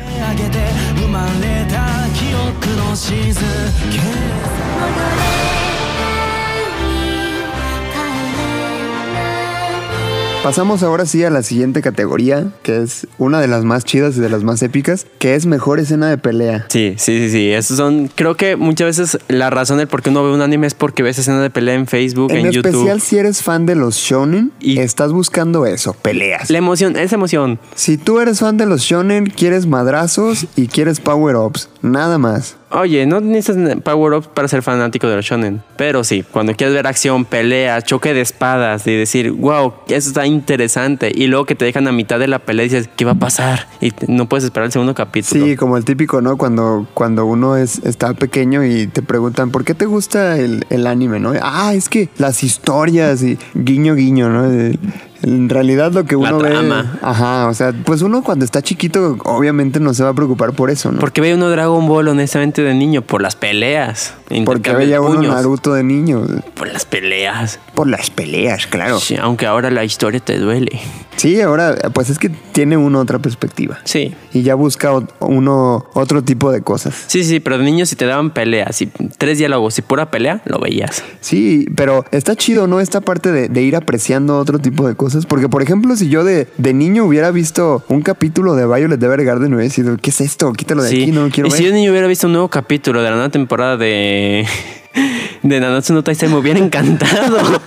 Pasamos ahora sí a la siguiente categoría, que es una de las más chidas y de las más épicas, que es mejor escena de pelea. Sí, sí, sí, sí. Esos son. Creo que muchas veces la razón del por qué uno ve un anime es porque ves escenas de pelea en Facebook, en, En especial YouTube. si eres fan de los shonen Y- estás buscando eso, peleas. La emoción, esa emoción. Si tú eres fan de los shonen, quieres madrazos y quieres power-ups, nada más. Oye, no necesitas power up para ser fanático de los shonen. Pero sí, cuando quieres ver acción, pelea, choque de espadas y decir, wow, eso está interesante. Y luego que te dejan a mitad de la pelea y dices, ¿qué va a pasar? Y no puedes esperar el segundo capítulo. Sí, como el típico, ¿no? Cuando, cuando uno es, está pequeño y te preguntan, ¿por qué te gusta el, el anime, no? Ah, es que las historias y guiño, guiño, ¿no? En realidad lo que La uno ve... trama. Ajá, o sea, pues uno cuando está chiquito obviamente no se va a preocupar por eso, ¿no? Porque veía uno Dragon Ball honestamente de niño por las peleas. Porque veía uno puños, Naruto de niño. Por las peleas. Por las peleas, claro. Sí, aunque ahora la historia te duele. Sí, ahora pues es que tiene uno otra perspectiva. Sí. Y ya busca uno otro tipo de cosas. Sí, sí, pero de niño si te daban peleas y tres diálogos y pura pelea, lo veías. Sí, pero está chido, ¿no? Esta parte de, de ir apreciando otro tipo de cosas. Porque, por ejemplo, si yo de, de niño hubiera visto un capítulo de Violet Evergarden, hubiera sido, ¿qué es esto? Quítalo de Sí. aquí, no lo quiero y ver. si yo de niño hubiera visto un nuevo capítulo de la nueva temporada de de Nanatsu no Taizai me hubiera encantado.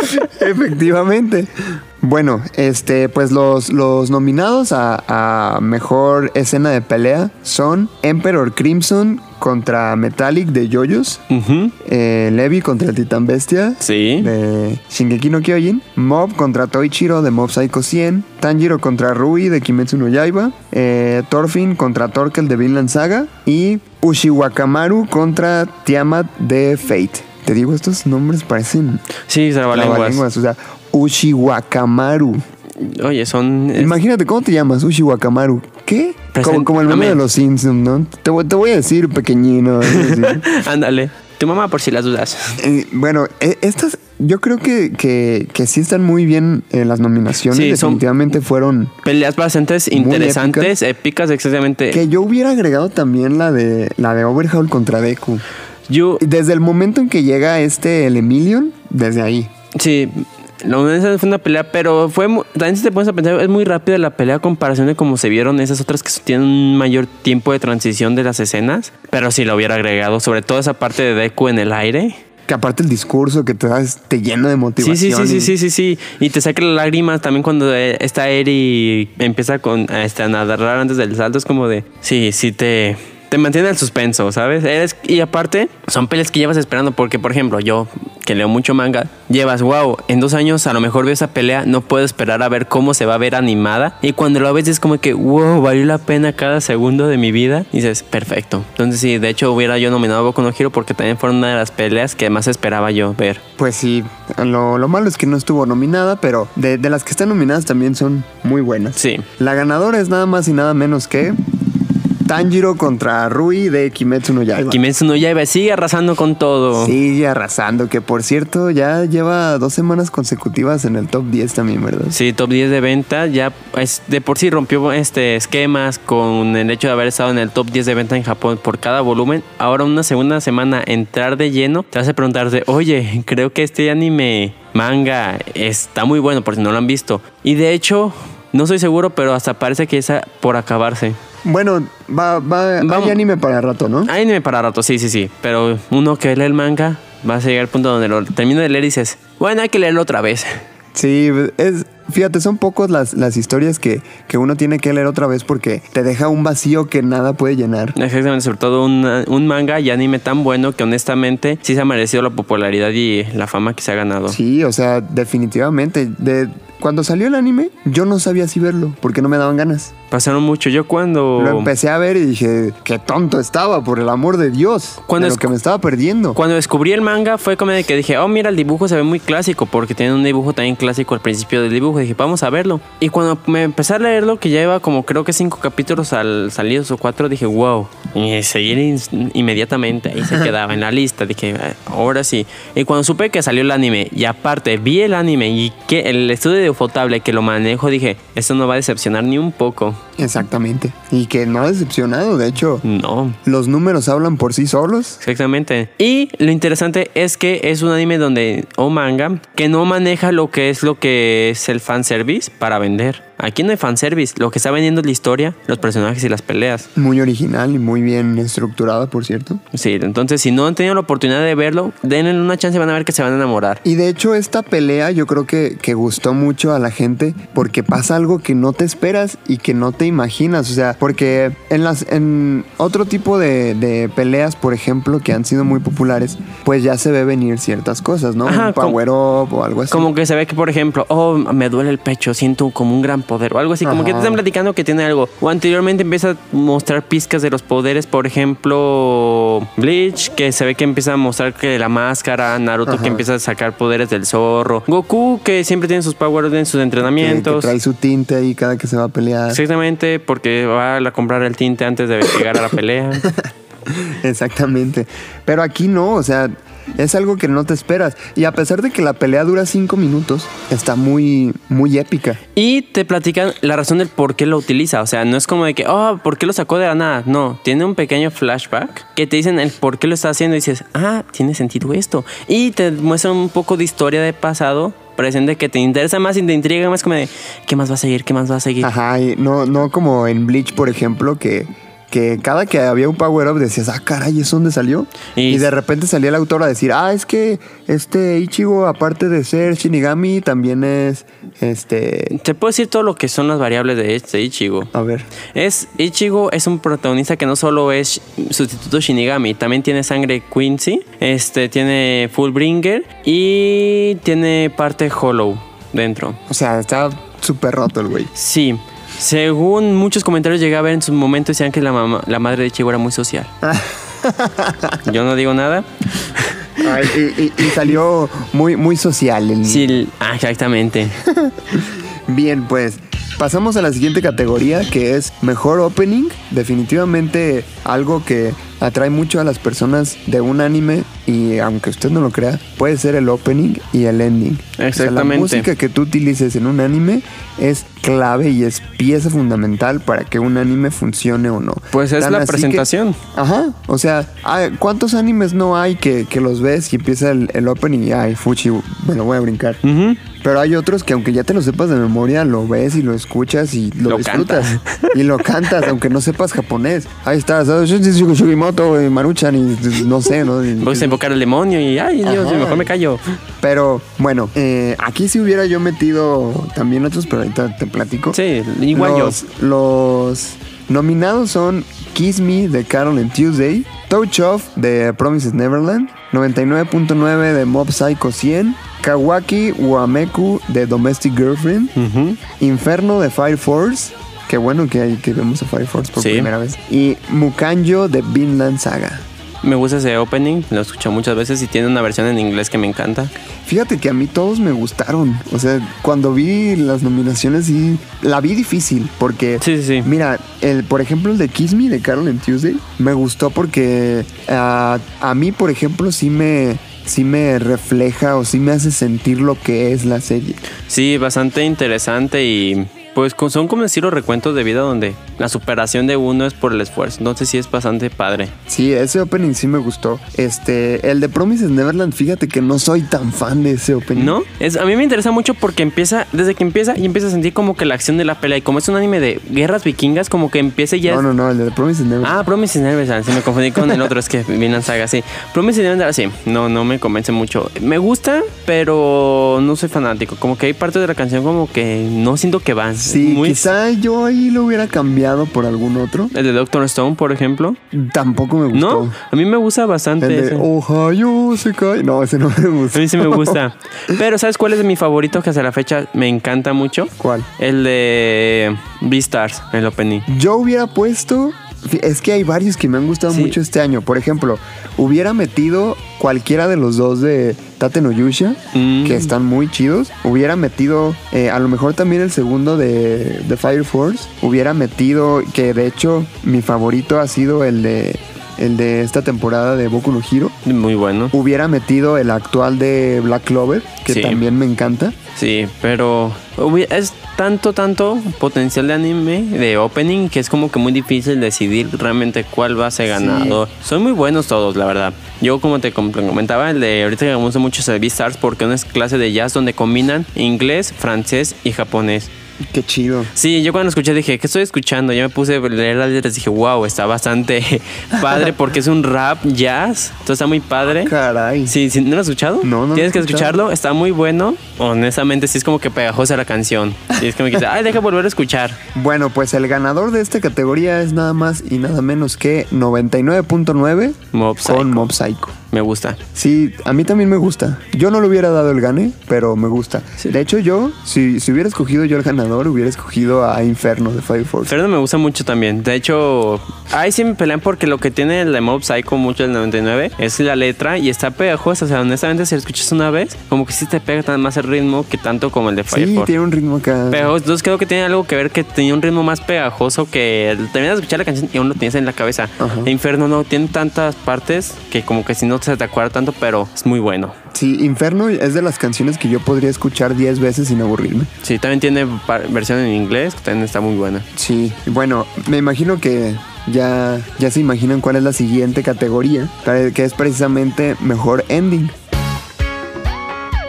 Efectivamente. Bueno, este, pues los, los nominados a, a mejor escena de pelea son Emperor Crimson contra Metallic de Yoyos, Ujú. eh, Levi contra el Titán Bestia Sí. de Shingeki no Kyojin, Mob contra Toichiro de Mob Psycho 100, Tanjiro contra Rui de Kimetsu no Yaiba, eh, Thorfinn contra Torkel de Vinland Saga y Ushiwakamaru contra Tiamat de Fate. Te digo, estos nombres parecen Sí, trabalenguas. o sea, Ushiwakamaru. Oye, son es- Imagínate, ¿cómo te llamas? Ushiwakamaru. ¿Qué? Present- Como, como el Amén. de los Simpsons, ¿no? Te, voy- te voy a decir pequeñino. Ándale. Tu mamá por si las dudas. Eh, bueno, e- estas, yo creo que, que, que sí están muy bien en las nominaciones. Sí, Definitivamente fueron. Peleas bastante interesantes, épicas, exactamente. Que yo hubiera agregado también la de la de Overhaul contra Deku. Yo, Desde el momento en que llega este el Emilion, desde ahí. sí, la esa fue una pelea, pero fue también si te pones a pensar, es muy rápida la pelea a comparación de cómo se vieron esas otras que tienen un mayor tiempo de transición de las escenas. Pero si lo hubiera agregado, sobre todo esa parte de Deku en el aire. Que aparte el discurso que te das te llena de motivación. sí, sí, sí, y- sí, sí, sí. Y te saca las lágrimas también cuando eh, está Eri empieza con, este, a nadar antes del salto. Es como de, sí, sí te, te mantiene el suspenso, ¿sabes? Eres, y aparte, son peleas que llevas esperando porque, por ejemplo, yo que leo mucho manga, llevas, wow, en dos años a lo mejor veo esa pelea, no puedo esperar a ver cómo se va a ver animada. Y cuando lo ves es como que, wow, valió la pena cada segundo de mi vida. Y dices, perfecto. Entonces sí, de hecho hubiera yo nominado a Boku no Hero porque también fueron una de las peleas que más esperaba yo ver. Pues sí, lo, lo malo es que no estuvo nominada, pero de, de las que están nominadas también son muy buenas. Sí. La ganadora es nada más y nada menos que Tanjiro contra Rui de Kimetsu no Yaiba. Kimetsu no Yaiba sigue arrasando con todo. Sigue arrasando, que por cierto ya lleva dos semanas consecutivas en el top 10 también, ¿verdad? Sí, top 10 de venta. Ya es, de por sí rompió este esquemas con el hecho de haber estado en el top 10 de venta en Japón por cada volumen. Ahora una segunda semana entrar de lleno te hace preguntarte, oye, creo que este anime manga está muy bueno por si no lo han visto. Y de hecho, no soy seguro, pero hasta parece que está por acabarse. Bueno, va, va, Vamos. hay anime para rato, ¿no? Hay anime para rato, sí, sí, sí. Pero uno que lee el manga va a llegar al punto donde lo termina de leer y dices, bueno, hay que leerlo otra vez. Sí, es, fíjate, son pocos las, las historias que, que uno tiene que leer otra vez porque te deja un vacío que nada puede llenar. Exactamente, sobre todo un, un manga y anime tan bueno que honestamente sí se ha merecido la popularidad y la fama que se ha ganado. Sí, o sea, definitivamente. De, cuando salió el anime, yo no sabía si verlo porque no me daban ganas. Pasaron mucho. Yo cuando... Lo empecé a ver y dije, qué tonto estaba, por el amor de Dios. Cuando de lo es- que me estaba perdiendo. Cuando descubrí el manga fue como de que dije, oh mira, el dibujo se ve muy clásico porque tiene un dibujo también clásico al principio del dibujo. Dije, vamos a verlo. Y cuando me empecé a leerlo, que ya iba como creo que cinco capítulos al salidos o cuatro, dije, wow. Y seguir in- inmediatamente ahí se quedaba en la lista. Dije, "Ah, ahora sí. Y cuando supe que salió el anime y aparte vi el anime y que el estudio de Ufotable que lo manejo, dije, esto no va a decepcionar ni un poco. Exactamente. Y que no ha decepcionado, de hecho. No. Los números hablan por sí solos. Exactamente. Y lo interesante es que es un anime donde, o manga, que no maneja lo que es lo que es el fanservice para vender. Aquí no hay fanservice. Lo que está vendiendo es la historia, los personajes y las peleas. Muy original y muy bien estructurada, por cierto. Sí, entonces si no han tenido la oportunidad de verlo, denle una chance y van a ver que se van a enamorar. Y de hecho esta pelea yo creo que, que gustó mucho a la gente porque pasa algo que no te esperas y que no te imaginas. O sea, porque en las en otro tipo de, de peleas, por ejemplo, que han sido muy populares, pues ya se ve venir ciertas cosas, ¿no? Ajá, un power up o algo así. Como que se ve que, por ejemplo, oh, me duele el pecho, siento como un gran poder o algo así. Como que te están platicando que tiene algo. O anteriormente empieza a mostrar pizcas de los poderes, por ejemplo, Bleach, que se ve que empieza a mostrar que la máscara, Naruto Ajá. que empieza a sacar poderes del zorro, Goku que siempre tiene sus powers en sus que, que entrenamientos. trae su tinte ahí cada que se va a pelear. Exactamente, porque va a comprar el tinte antes de llegar a la pelea. Exactamente. Pero aquí no, o sea, es algo que no te esperas. Y a pesar de que la pelea dura cinco minutos, está muy, muy épica. Y te platican la razón del por qué lo utiliza. O sea, no es como de que, oh, ¿por qué lo sacó de la nada? No, tiene un pequeño flashback que te dicen el por qué lo está haciendo y dices, ah, tiene sentido esto. Y te muestran un poco de historia de pasado, presente que te interesa más y te intriga más como de, ¿qué más va a seguir? ¿Qué más va a seguir? Ajá, y no, no como en Bleach, por ejemplo, que, que cada que había un power up decías, ah, caray, ¿eso dónde salió? Y- Y, de repente salía el autor a decir, ah, es que este Ichigo, aparte de ser Shinigami, también es este. Te puedo decir todo lo que son las variables de este Ichigo. A ver. Es Ichigo es un protagonista que no solo es sustituto Shinigami, también tiene sangre Quincy, este tiene Fullbringer y tiene parte Hollow dentro. O sea, está súper roto el güey. Sí. Según muchos comentarios llegué a ver en su momento decían que la mamá, la madre de Ichigo era muy social. Yo no digo nada. Ay, y, y- y salió muy, muy social. el- Sí, ah, exactamente. Bien, pues pasamos a la siguiente categoría que es mejor opening. Definitivamente algo que, atrae mucho a las personas de un anime y aunque usted no lo crea, puede ser el opening y el ending. O sea, Exactamente. la música que tú utilices en un anime es clave y es pieza fundamental para que un anime funcione o no. Pues es Tan la así que- presentación. Ajá, o sea, ¿cuántos animes no hay que, que los ves y empieza el, el opening y ay, fuchi, me lo voy a brincar? Ujú. Pero hay otros que aunque ya te lo sepas de memoria, lo ves y lo escuchas y lo, Lo disfrutas. cantas. Y lo cantas, aunque no sepas japonés. Ahí está, ¿sabes? Shugimoto, y Maruchan y no sé, ¿no? Y- Voy a invocar al demonio y, ay, Dios, Ajá. mejor me callo. Pero bueno, eh, aquí si hubiera yo metido también otros, pero ahorita te platico. Sí, igual los, Los nominados son Kiss Me de Carol and Tuesday, Touch Off de Promises Neverland, 99.9 de Mob Psycho 100, Kawaki Wameku de Domestic Girlfriend, yo. Inferno de Fire Force. Qué bueno que, hay, que vemos a Fire Force por Sí. primera vez. Y Mukanjo de Vinland Saga. Me gusta ese opening, lo he escuchado muchas veces y tiene una versión en inglés que me encanta. Fíjate que a mí todos me gustaron. O sea, cuando vi las nominaciones sí la vi difícil porque Sí, sí, sí. mira, el por ejemplo el de Kiss Me de Carol and Tuesday me gustó porque ah, a mí por ejemplo sí me sí me refleja o sí me hace sentir lo que es la serie. Sí, bastante interesante y pues son como estilo recuentos de vida donde la superación de uno es por el esfuerzo. Entonces sí es bastante padre. Sí, ese opening sí me gustó. Este, el de Promises Neverland, fíjate que no soy tan fan de ese opening. ¿No? Es, a mí me interesa mucho porque empieza, desde que empieza, y empieza a sentir como que la acción de la pelea. Y como es un anime de guerras vikingas, como que empieza y ya. No, no, no, el de Promises Neverland. Ah, Promises Neverland, sí me confundí con el otro, es que Vinland Saga, sí. Promises Neverland, sí, no, no me convence mucho. Me gusta, pero no soy fanático. Como que hay partes de la canción como que no siento que van. Sí, Muy- quizá yo ahí lo hubiera cambiado por algún otro. El de Doctor Stone, por ejemplo. Tampoco me gustó. No, a mí me gusta bastante. El de. Ohio se cae. No, ese no me gusta. A mí sí me gusta. Pero ¿sabes cuál es mi favorito que hasta la fecha me encanta mucho? ¿Cuál? El de Beastars, el opening. Yo hubiera puesto. Es que hay varios que me han gustado Sí. mucho este año. Por ejemplo, hubiera metido cualquiera de los dos de Tate no Yusha, Mm. que están muy chidos. Hubiera metido, eh, a lo mejor también el segundo de, de Fire Force. Hubiera metido, que de hecho mi favorito ha sido el de, el de esta temporada de Boku no Hero. Muy bueno. Hubiera metido el actual de Black Clover, que Sí. también me encanta. Sí, pero es tanto, tanto potencial de anime, de opening, que es como que muy difícil decidir realmente cuál va a ser ganador. Son muy buenos todos, la verdad. Yo, como te com- comentaba, el de ahorita que me gusta mucho es el Beastars porque es una clase de jazz donde combinan inglés, francés y japonés. Qué chido. Sí, yo cuando escuché dije, ¿qué estoy escuchando? Ya me puse a leer las letras y dije, wow, está bastante padre porque es un rap jazz. Entonces está muy padre. Caray. Sí, sí, ¿no lo has escuchado? No, no Tienes que escucharlo, está muy bueno. Honestamente, sí es como que pegajosa la canción. Y es que, ay, deja volver a escuchar. Bueno, pues el ganador de esta categoría es nada más y nada menos que 99.9 Mob Psycho. con Mob Psycho. Me gusta. Sí, a mí también me gusta. Yo no le hubiera dado el gane, pero me gusta. Sí. De hecho, yo, si, si hubiera escogido yo el ganador, hubiera escogido a Inferno de Fire Force. Fernando me gusta mucho también. De hecho, ahí sí me pelean porque lo que tiene el de Mob Psycho mucho del 99 es la letra y está pegajosa. O sea, honestamente, si lo escuchas una vez, como que sí te pega tan más el ritmo que tanto como el de Fire Sí, Force. tiene un ritmo acá. Pero entonces creo que tiene algo que ver que tenía un ritmo más pegajoso que terminas de escuchar la canción y aún lo tienes en la cabeza. Ajá. E Inferno no, tiene tantas partes que como que si no se te acuerda tanto, pero es muy bueno. Sí, Inferno es de las canciones que yo podría escuchar 10 veces sin aburrirme. Sí, también tiene versión en inglés, que también está muy buena. Sí, bueno, me imagino que ya, ya se imaginan cuál es la siguiente categoría, que es precisamente mejor ending.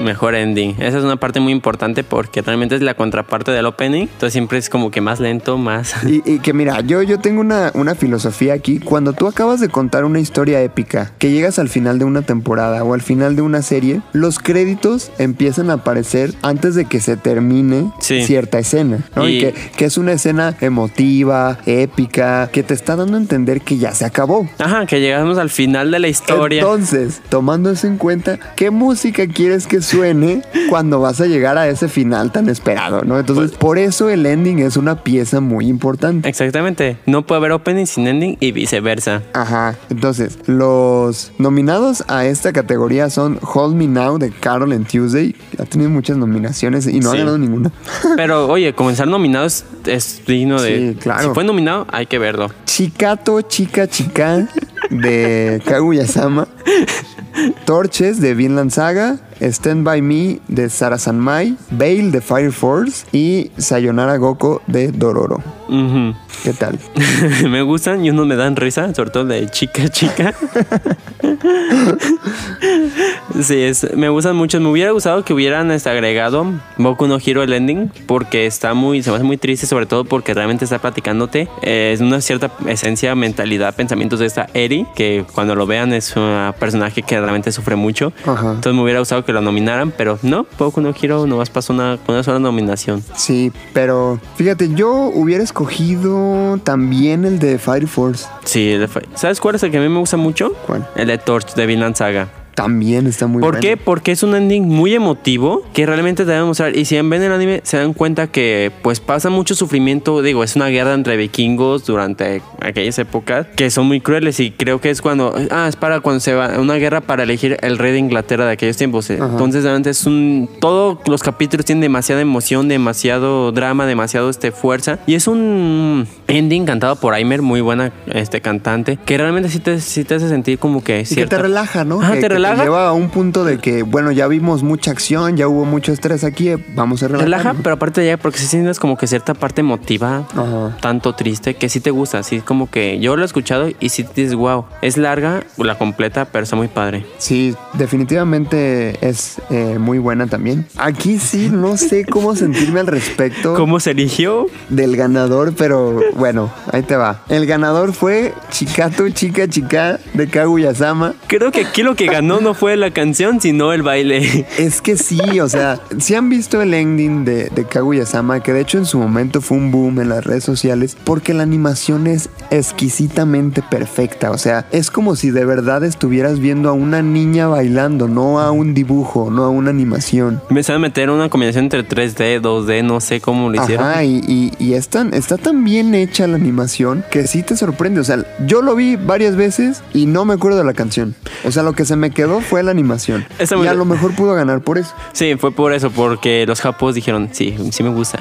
Mejor ending. Esa es una parte muy importante porque realmente es la contraparte del opening. Entonces siempre es como que más lento, más... Y, y que mira, yo, yo tengo una, una filosofía aquí. Cuando tú acabas de contar una historia épica, que llegas al final de una temporada o al final de una serie, los créditos empiezan a aparecer antes de que se termine Sí. cierta escena. ¿no? Y, Y- que, que es una escena emotiva, épica, que te está dando a entender que ya se acabó. Ajá, que llegamos al final de la historia. Entonces, tomando eso en cuenta, ¿qué música quieres que suene cuando vas a llegar a ese final tan esperado? ¿no? Entonces, por eso el ending es una pieza muy importante. Exactamente. No puede haber opening sin ending y viceversa. Ajá, entonces los nominados a esta categoría son Hold Me Now de Carol and Tuesday. Ha tenido muchas nominaciones y no ha ganado ninguna. Pero oye, comenzar nominado es, digno de... Sí, claro. Si fue nominado, hay que verlo. Chikato Chica Chica de Kaguya-sama. Torches de Vinland Saga, Stand By Me de Sara Sanmai, Veil de Fire Force y Sayonara Goko de Dororo. ¿Qué tal? me gustan y unos me dan risa, sobre todo de chica, chica. sí, es, me gustan mucho. Me hubiera gustado que hubieran este, agregado Boku no Hero el ending porque está muy, se me hace muy triste, sobre todo porque realmente está platicándote. eh, es una cierta esencia, mentalidad, pensamientos de esta Eri, que cuando lo vean es un personaje que realmente sufre mucho. Entonces me hubiera gustado que lo nominaran, pero no, Boku no Hero nomás pasó una, una sola nominación. Sí, pero fíjate, yo hubiera escogido también el de Fire Force. Sí, el de ¿sabes cuál es el que a mí me gusta mucho? ¿Cuál? El de Torch de Vinland Saga. También está muy ¿Por bueno. qué? Porque es un ending muy emotivo que realmente te debe mostrar. Y si ven el anime, se dan cuenta que pues pasa mucho sufrimiento. Digo, es una guerra entre vikingos durante aquellas épocas que son muy crueles. Y creo que es cuando. Ah, es para cuando se va. Una guerra para elegir el rey de Inglaterra de aquellos tiempos. Entonces, realmente es un. Todos los capítulos tienen demasiada emoción, demasiado drama, demasiado este, fuerza. Y es un ending cantado por Aimer, muy buena este, cantante. Que realmente sí te, sí te hace sentir como que. Y que te cierta- relaja, ¿no? Ajá, que, te que relaja. lleva a un punto de que, bueno, ya vimos mucha acción, ya hubo mucho estrés aquí, vamos a relajar. Relaja, pero aparte ya porque si sientes como que cierta parte emotiva, Ajá. tanto triste, que sí te gusta, así como que yo lo he escuchado y sí dices, wow, es larga, la completa, pero está muy padre. Sí, definitivamente es eh, muy buena también. Aquí sí, no sé cómo sentirme al respecto ¿Cómo se eligió? del ganador, pero bueno, ahí te va. El ganador fue Chikato Chica Chica de Kaguya-sama. Creo que aquí lo que ganó no fue la canción, sino el baile. Es que sí, o sea, si han visto el ending de, de Kaguya-sama, que de hecho en su momento fue un boom en las redes sociales, porque la animación es exquisitamente perfecta. O sea, es como si de verdad estuvieras viendo a una niña bailando, no a un dibujo, no a una animación. Me sabe meter una combinación entre 3D, 2D, no sé cómo lo hicieron. Ajá, y, y- y es tan- está tan bien hecha la animación que sí te sorprende. O sea, yo lo vi varias veces y no me acuerdo de la canción. O sea, lo que se me quedó fue la animación. Está y a lo mejor pudo ganar por eso. Sí, fue por eso, porque los japos dijeron, sí, sí me gusta.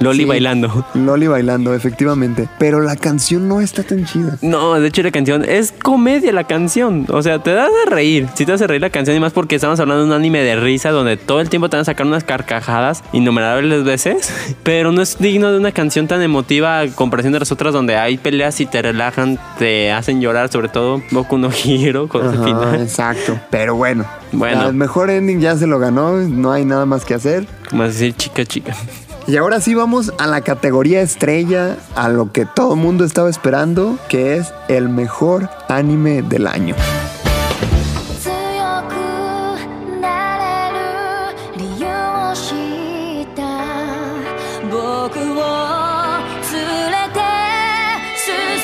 Loli Sí. bailando. Loli bailando, efectivamente. Pero la canción no está tan chida. No, de hecho la canción es comedia la canción. O sea, te da de reír. Sí te hace reír la canción y más porque estamos hablando de un anime de risa donde todo el tiempo te van a sacar unas carcajadas innumerables veces. Pero no es digno de una canción tan emotiva a comparación de las otras donde hay peleas y te relajan, te hacen llorar, sobre todo Boku no Hero con el Ajá, final. exacto. Pero bueno. Bueno. El mejor ending ya se lo ganó. No hay nada más que hacer. Como decir chica, chica. Y ahora sí vamos a la categoría estrella, a lo que todo el mundo estaba esperando, que es el mejor anime del año.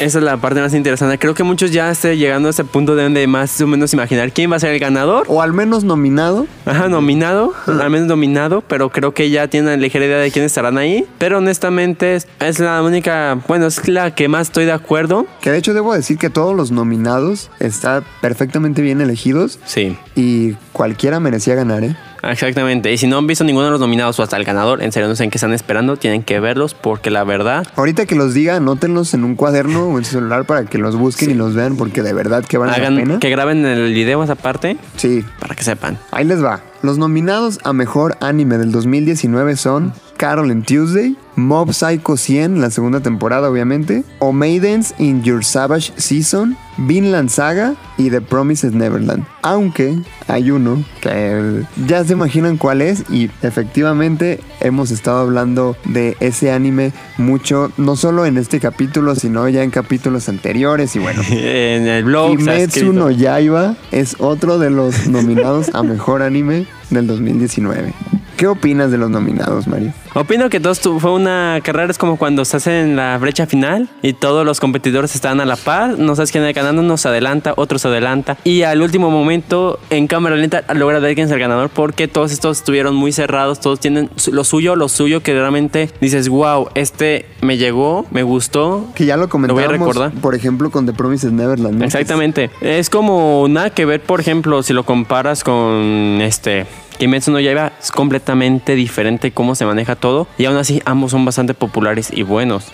Esa es la parte más interesante. Creo que muchos ya estén llegando a ese punto de donde más o menos imaginar quién va a ser el ganador. O al menos nominado. Ajá, nominado, al menos nominado, pero creo que ya tienen ligera idea de quiénes estarán ahí. Pero honestamente es, es la única, bueno, es la que más estoy de acuerdo. Que de hecho debo decir que todos los nominados están perfectamente bien elegidos Sí, y cualquiera merecía ganar, ¿eh? Exactamente. Y si no han visto ninguno de los nominados o hasta el ganador, en serio no sé en qué están esperando, tienen que verlos porque la verdad... Ahorita que los diga, anótenlos en un cuaderno o en su celular para que los busquen y los vean porque de verdad que vale la Hagan, pena. que graben el video esa parte Sí, para que sepan. ahí les va. Los nominados a mejor anime del 2019 son Carol and Tuesday, Mob Psycho 100, la segunda temporada obviamente, O Maidens in Your Savage Season, Vinland Saga y The Promises Neverland. Aunque hay uno que ya se imaginan cuál es y efectivamente hemos estado hablando de ese anime mucho, no solo en este capítulo, sino ya en capítulos anteriores y bueno. En el blog... Kimetsu no Yaiba es otro de los nominados a mejor anime del 2019. ¿Qué opinas de los nominados, Mario? Opino que todo estu- fue una carrera, es como cuando se hace en la brecha final y todos los competidores están a la par, no sabes quién es el ganador, uno se adelanta, otro se adelanta y al último momento en cámara lenta logra ver quién es el ganador porque todos estos estuvieron muy cerrados, todos tienen lo suyo, lo suyo que realmente dices, wow, este me llegó, me gustó. Que ya lo voy a recordar. por ejemplo, con The Promises Neverland. ¿no? Exactamente. Es como nada que ver, por ejemplo, si lo comparas con este que Metsu no Yaiba es completamente diferente cómo se maneja todo y aún así ambos son bastante populares y buenos.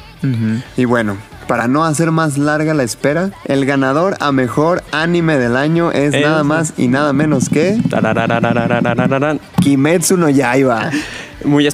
Y bueno, para no hacer más larga la espera, el ganador a mejor anime del año es nada más y nada menos que Kimetsu no Yaiba. Muy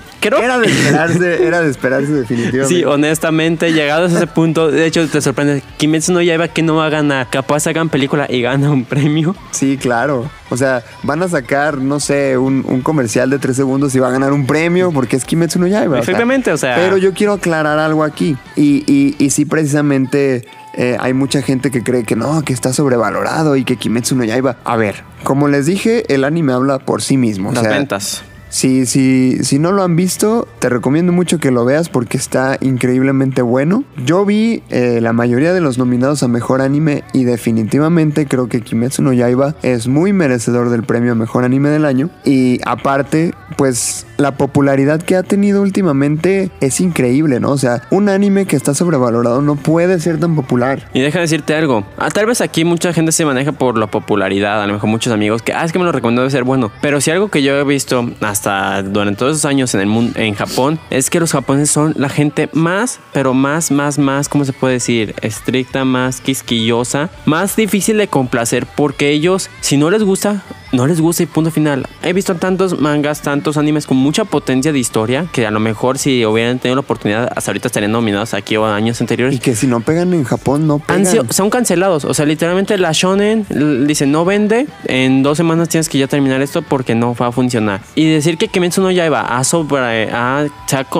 Era de esperarse, era de esperarse definitivamente. Sí, honestamente, llegados a ese punto, de hecho te sorprende, Kimetsu no Yaiba que no va a capaz hagan película y gana un premio. Sí, claro. O sea, van a sacar, no sé, un, un comercial de tres segundos y va a ganar un premio porque es Kimetsu no Yaiba. Efectivamente, o sea- Pero yo quiero aclarar algo aquí. Y, y, y sí, precisamente eh, hay mucha gente que cree que no, que está sobrevalorado y que Kimetsu no Yaiba. A ver, como les dije, el anime habla por sí mismo. o Las sea, ventas. Si, si, si no lo han visto, te recomiendo mucho que lo veas porque está increíblemente bueno. Yo vi eh, la mayoría de los nominados a Mejor Anime y definitivamente creo que Kimetsu no Yaiba es muy merecedor del premio a Mejor Anime del año. Y aparte, pues la popularidad que ha tenido últimamente es increíble, ¿no? O sea, un anime que está sobrevalorado no puede ser tan popular. Y deja decirte algo. Ah, tal vez aquí mucha gente se maneja por la popularidad. A lo mejor muchos amigos que, ah, es que me lo recomendó debe ser bueno. Pero si algo que yo he visto hasta durante todos esos años en el mundo, en Japón, es que los japoneses son la gente más, pero más, más, más, ¿cómo se puede decir? Estricta, más quisquillosa, más difícil de complacer. Porque ellos, si no les gusta, no les gusta y punto final. He visto tantos mangas, tantos animes con mucha potencia de historia que a lo mejor si hubieran tenido la oportunidad, hasta ahorita estarían nominados aquí o años anteriores Y que si no pegan en Japón, no pegan. han sido- son cancelados. O sea, literalmente la Shonen dice no vende. En dos semanas tienes que ya terminar esto porque no va a funcionar. Y decir que Kimetsu no Yaiba ha sobre, ha-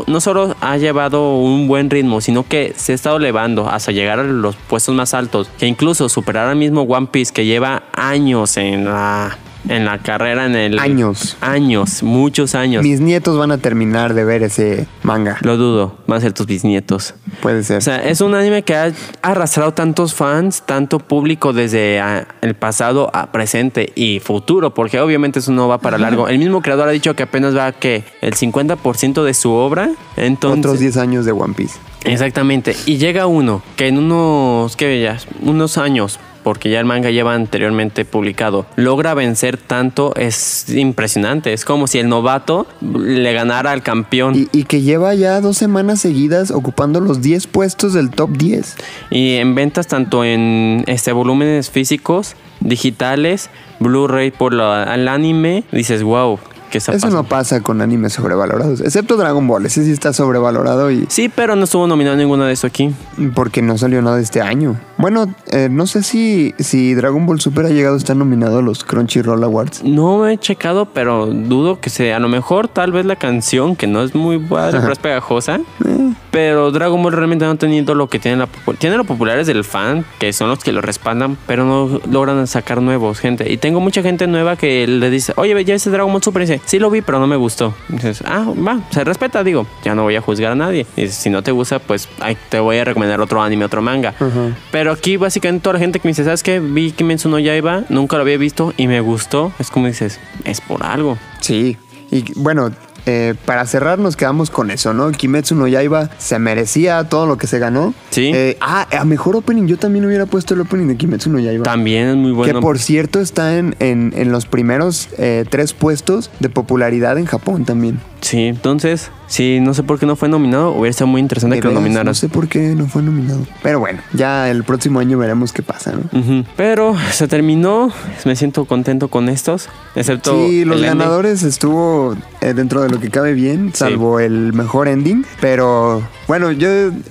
no solo ha llevado un buen ritmo, sino que se ha estado elevando hasta llegar a los puestos más altos. Que incluso superar al mismo One Piece que lleva años en la, en la carrera, en el... Años. Años, muchos años. Mis nietos van a terminar de ver ese manga. Lo dudo, van a ser tus bisnietos. Puede ser. O sea, es un anime que ha arrastrado tantos fans, tanto público desde ah, el pasado a presente y futuro, porque obviamente eso no va para largo. El mismo creador ha dicho que apenas va que el 50% de su obra. Entonces, Otros 10 años de One Piece. Exactamente. Y llega uno que en unos, ¿qué bellas? Unos años, porque ya el manga lleva anteriormente publicado, logra vencer tanto, es impresionante. Es como si el novato le ganara al campeón. Y, y que lleva ya dos semanas seguidas ocupando los 10 puestos del top 10. Y en ventas tanto en este volúmenes físicos, digitales, Blu-ray por la- el anime, dices, wow, ¿qué está Eso no pasa con animes sobrevalorados. Excepto Dragon Ball. Ese sí está sobrevalorado y Sí, pero no estuvo nominado ninguno de eso aquí. porque no salió nada este año. Bueno, eh, no sé si, si Dragon Ball Super ha llegado a estar nominado a los Crunchyroll Awards. No he checado, pero dudo que sea. A lo mejor tal vez la canción, que no es muy padre, pero es pegajosa. Pero Dragon Ball realmente no ha tenido lo que tiene la Tiene los populares del fan, que son los que lo respaldan, pero no logran sacar nuevos, gente. Y tengo mucha gente nueva que le dice, oye, ¿ya viste Dragon Ball Super? Y dice, sí lo vi, pero no me gustó. Y dices, ah, va, se respeta, digo, ya no voy a juzgar a nadie. Y dices, si no te gusta, pues ay, te voy a recomendar otro anime, otro manga. Pero aquí básicamente toda la gente que me dice, ¿sabes qué? Vi Kimetsu no Yaiba, nunca lo había visto y me gustó. Es como dices, es por algo. Sí. Y bueno, eh, para cerrar nos quedamos con eso, ¿no? Kimetsu no Yaiba se merecía todo lo que se ganó. Sí. Eh, ah, a mejor opening. Yo también hubiera puesto el opening de Kimetsu no Yaiba. También es muy bueno. Que por cierto está en, en- en los primeros eh, tres puestos de popularidad en Japón también. Sí, entonces, sí, no sé por qué no fue nominado. Hubiera estado muy interesante De que lo nominaran. No sé por qué no fue nominado. Pero bueno, ya el próximo año veremos qué pasa, ¿no? Pero se terminó. Me siento contento con estos. Excepto. Sí, los el ending. ganadores estuvo eh, dentro de lo que cabe bien, salvo el mejor ending. Pero bueno, yo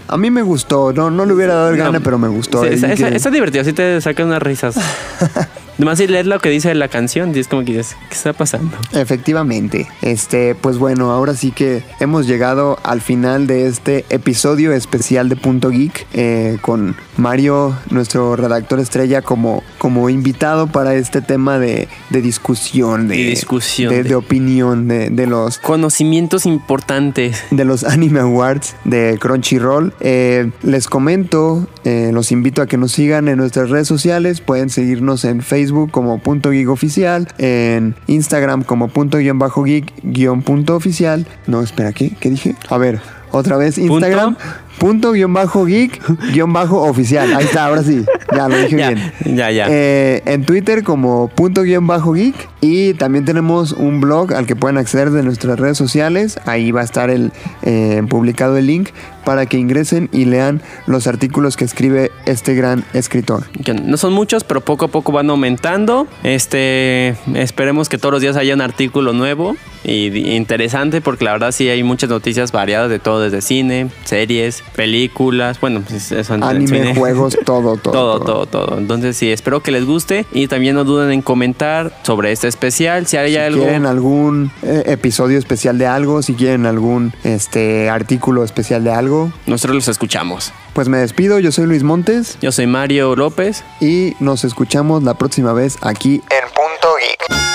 a mí me gustó. No, no le hubiera dado el No. gane, pero me gustó. Sí, está, divertido, sí te saca unas risas. Además, si lees lo que dice la canción, y es como que dices, ¿qué está pasando? Efectivamente. Este, pues bueno, ahora sí que hemos llegado al final de este episodio especial de Punto Geek eh, con Mario, nuestro redactor estrella, como, como invitado para este tema de, de discusión, de, De discusión, de, opinión de, de los Conocimientos importantes. de los Anime Awards de Crunchyroll. Eh, les comento, eh, los invito a que nos sigan en nuestras redes sociales. Pueden seguirnos en Facebook como punto geek oficial, en Instagram como punto guion bajo geek guion punto oficial. No, espera, ¿qué? ¿Qué dije? A ver, otra vez Instagram. Punto guion bajo geek guion bajo oficial. Ahí está, ahora sí. Ya lo dije Ya, bien. ya, ya. Eh, en Twitter como punto guion bajo geek y también tenemos un blog al que pueden acceder de nuestras redes sociales. Ahí va a estar el eh, publicado el link para que ingresen y lean los artículos que escribe este gran escritor. no son muchos, pero poco a poco van aumentando. Este, esperemos que todos los días haya un artículo nuevo y y interesante porque la verdad sí hay muchas noticias variadas de todo, desde cine, series, películas, bueno, pues en Anime, cine. juegos, todo, todo. Todo, todo, todo. Entonces sí, espero que les guste y también no duden en comentar sobre este especial. Si hay Si algo... quieren algún eh, episodio especial de algo, si quieren algún este artículo especial de algo, Nosotros los escuchamos. pues me despido. Yo soy Luis Montes Yo soy Mario López. y nos escuchamos la próxima vez aquí En Punto Geek.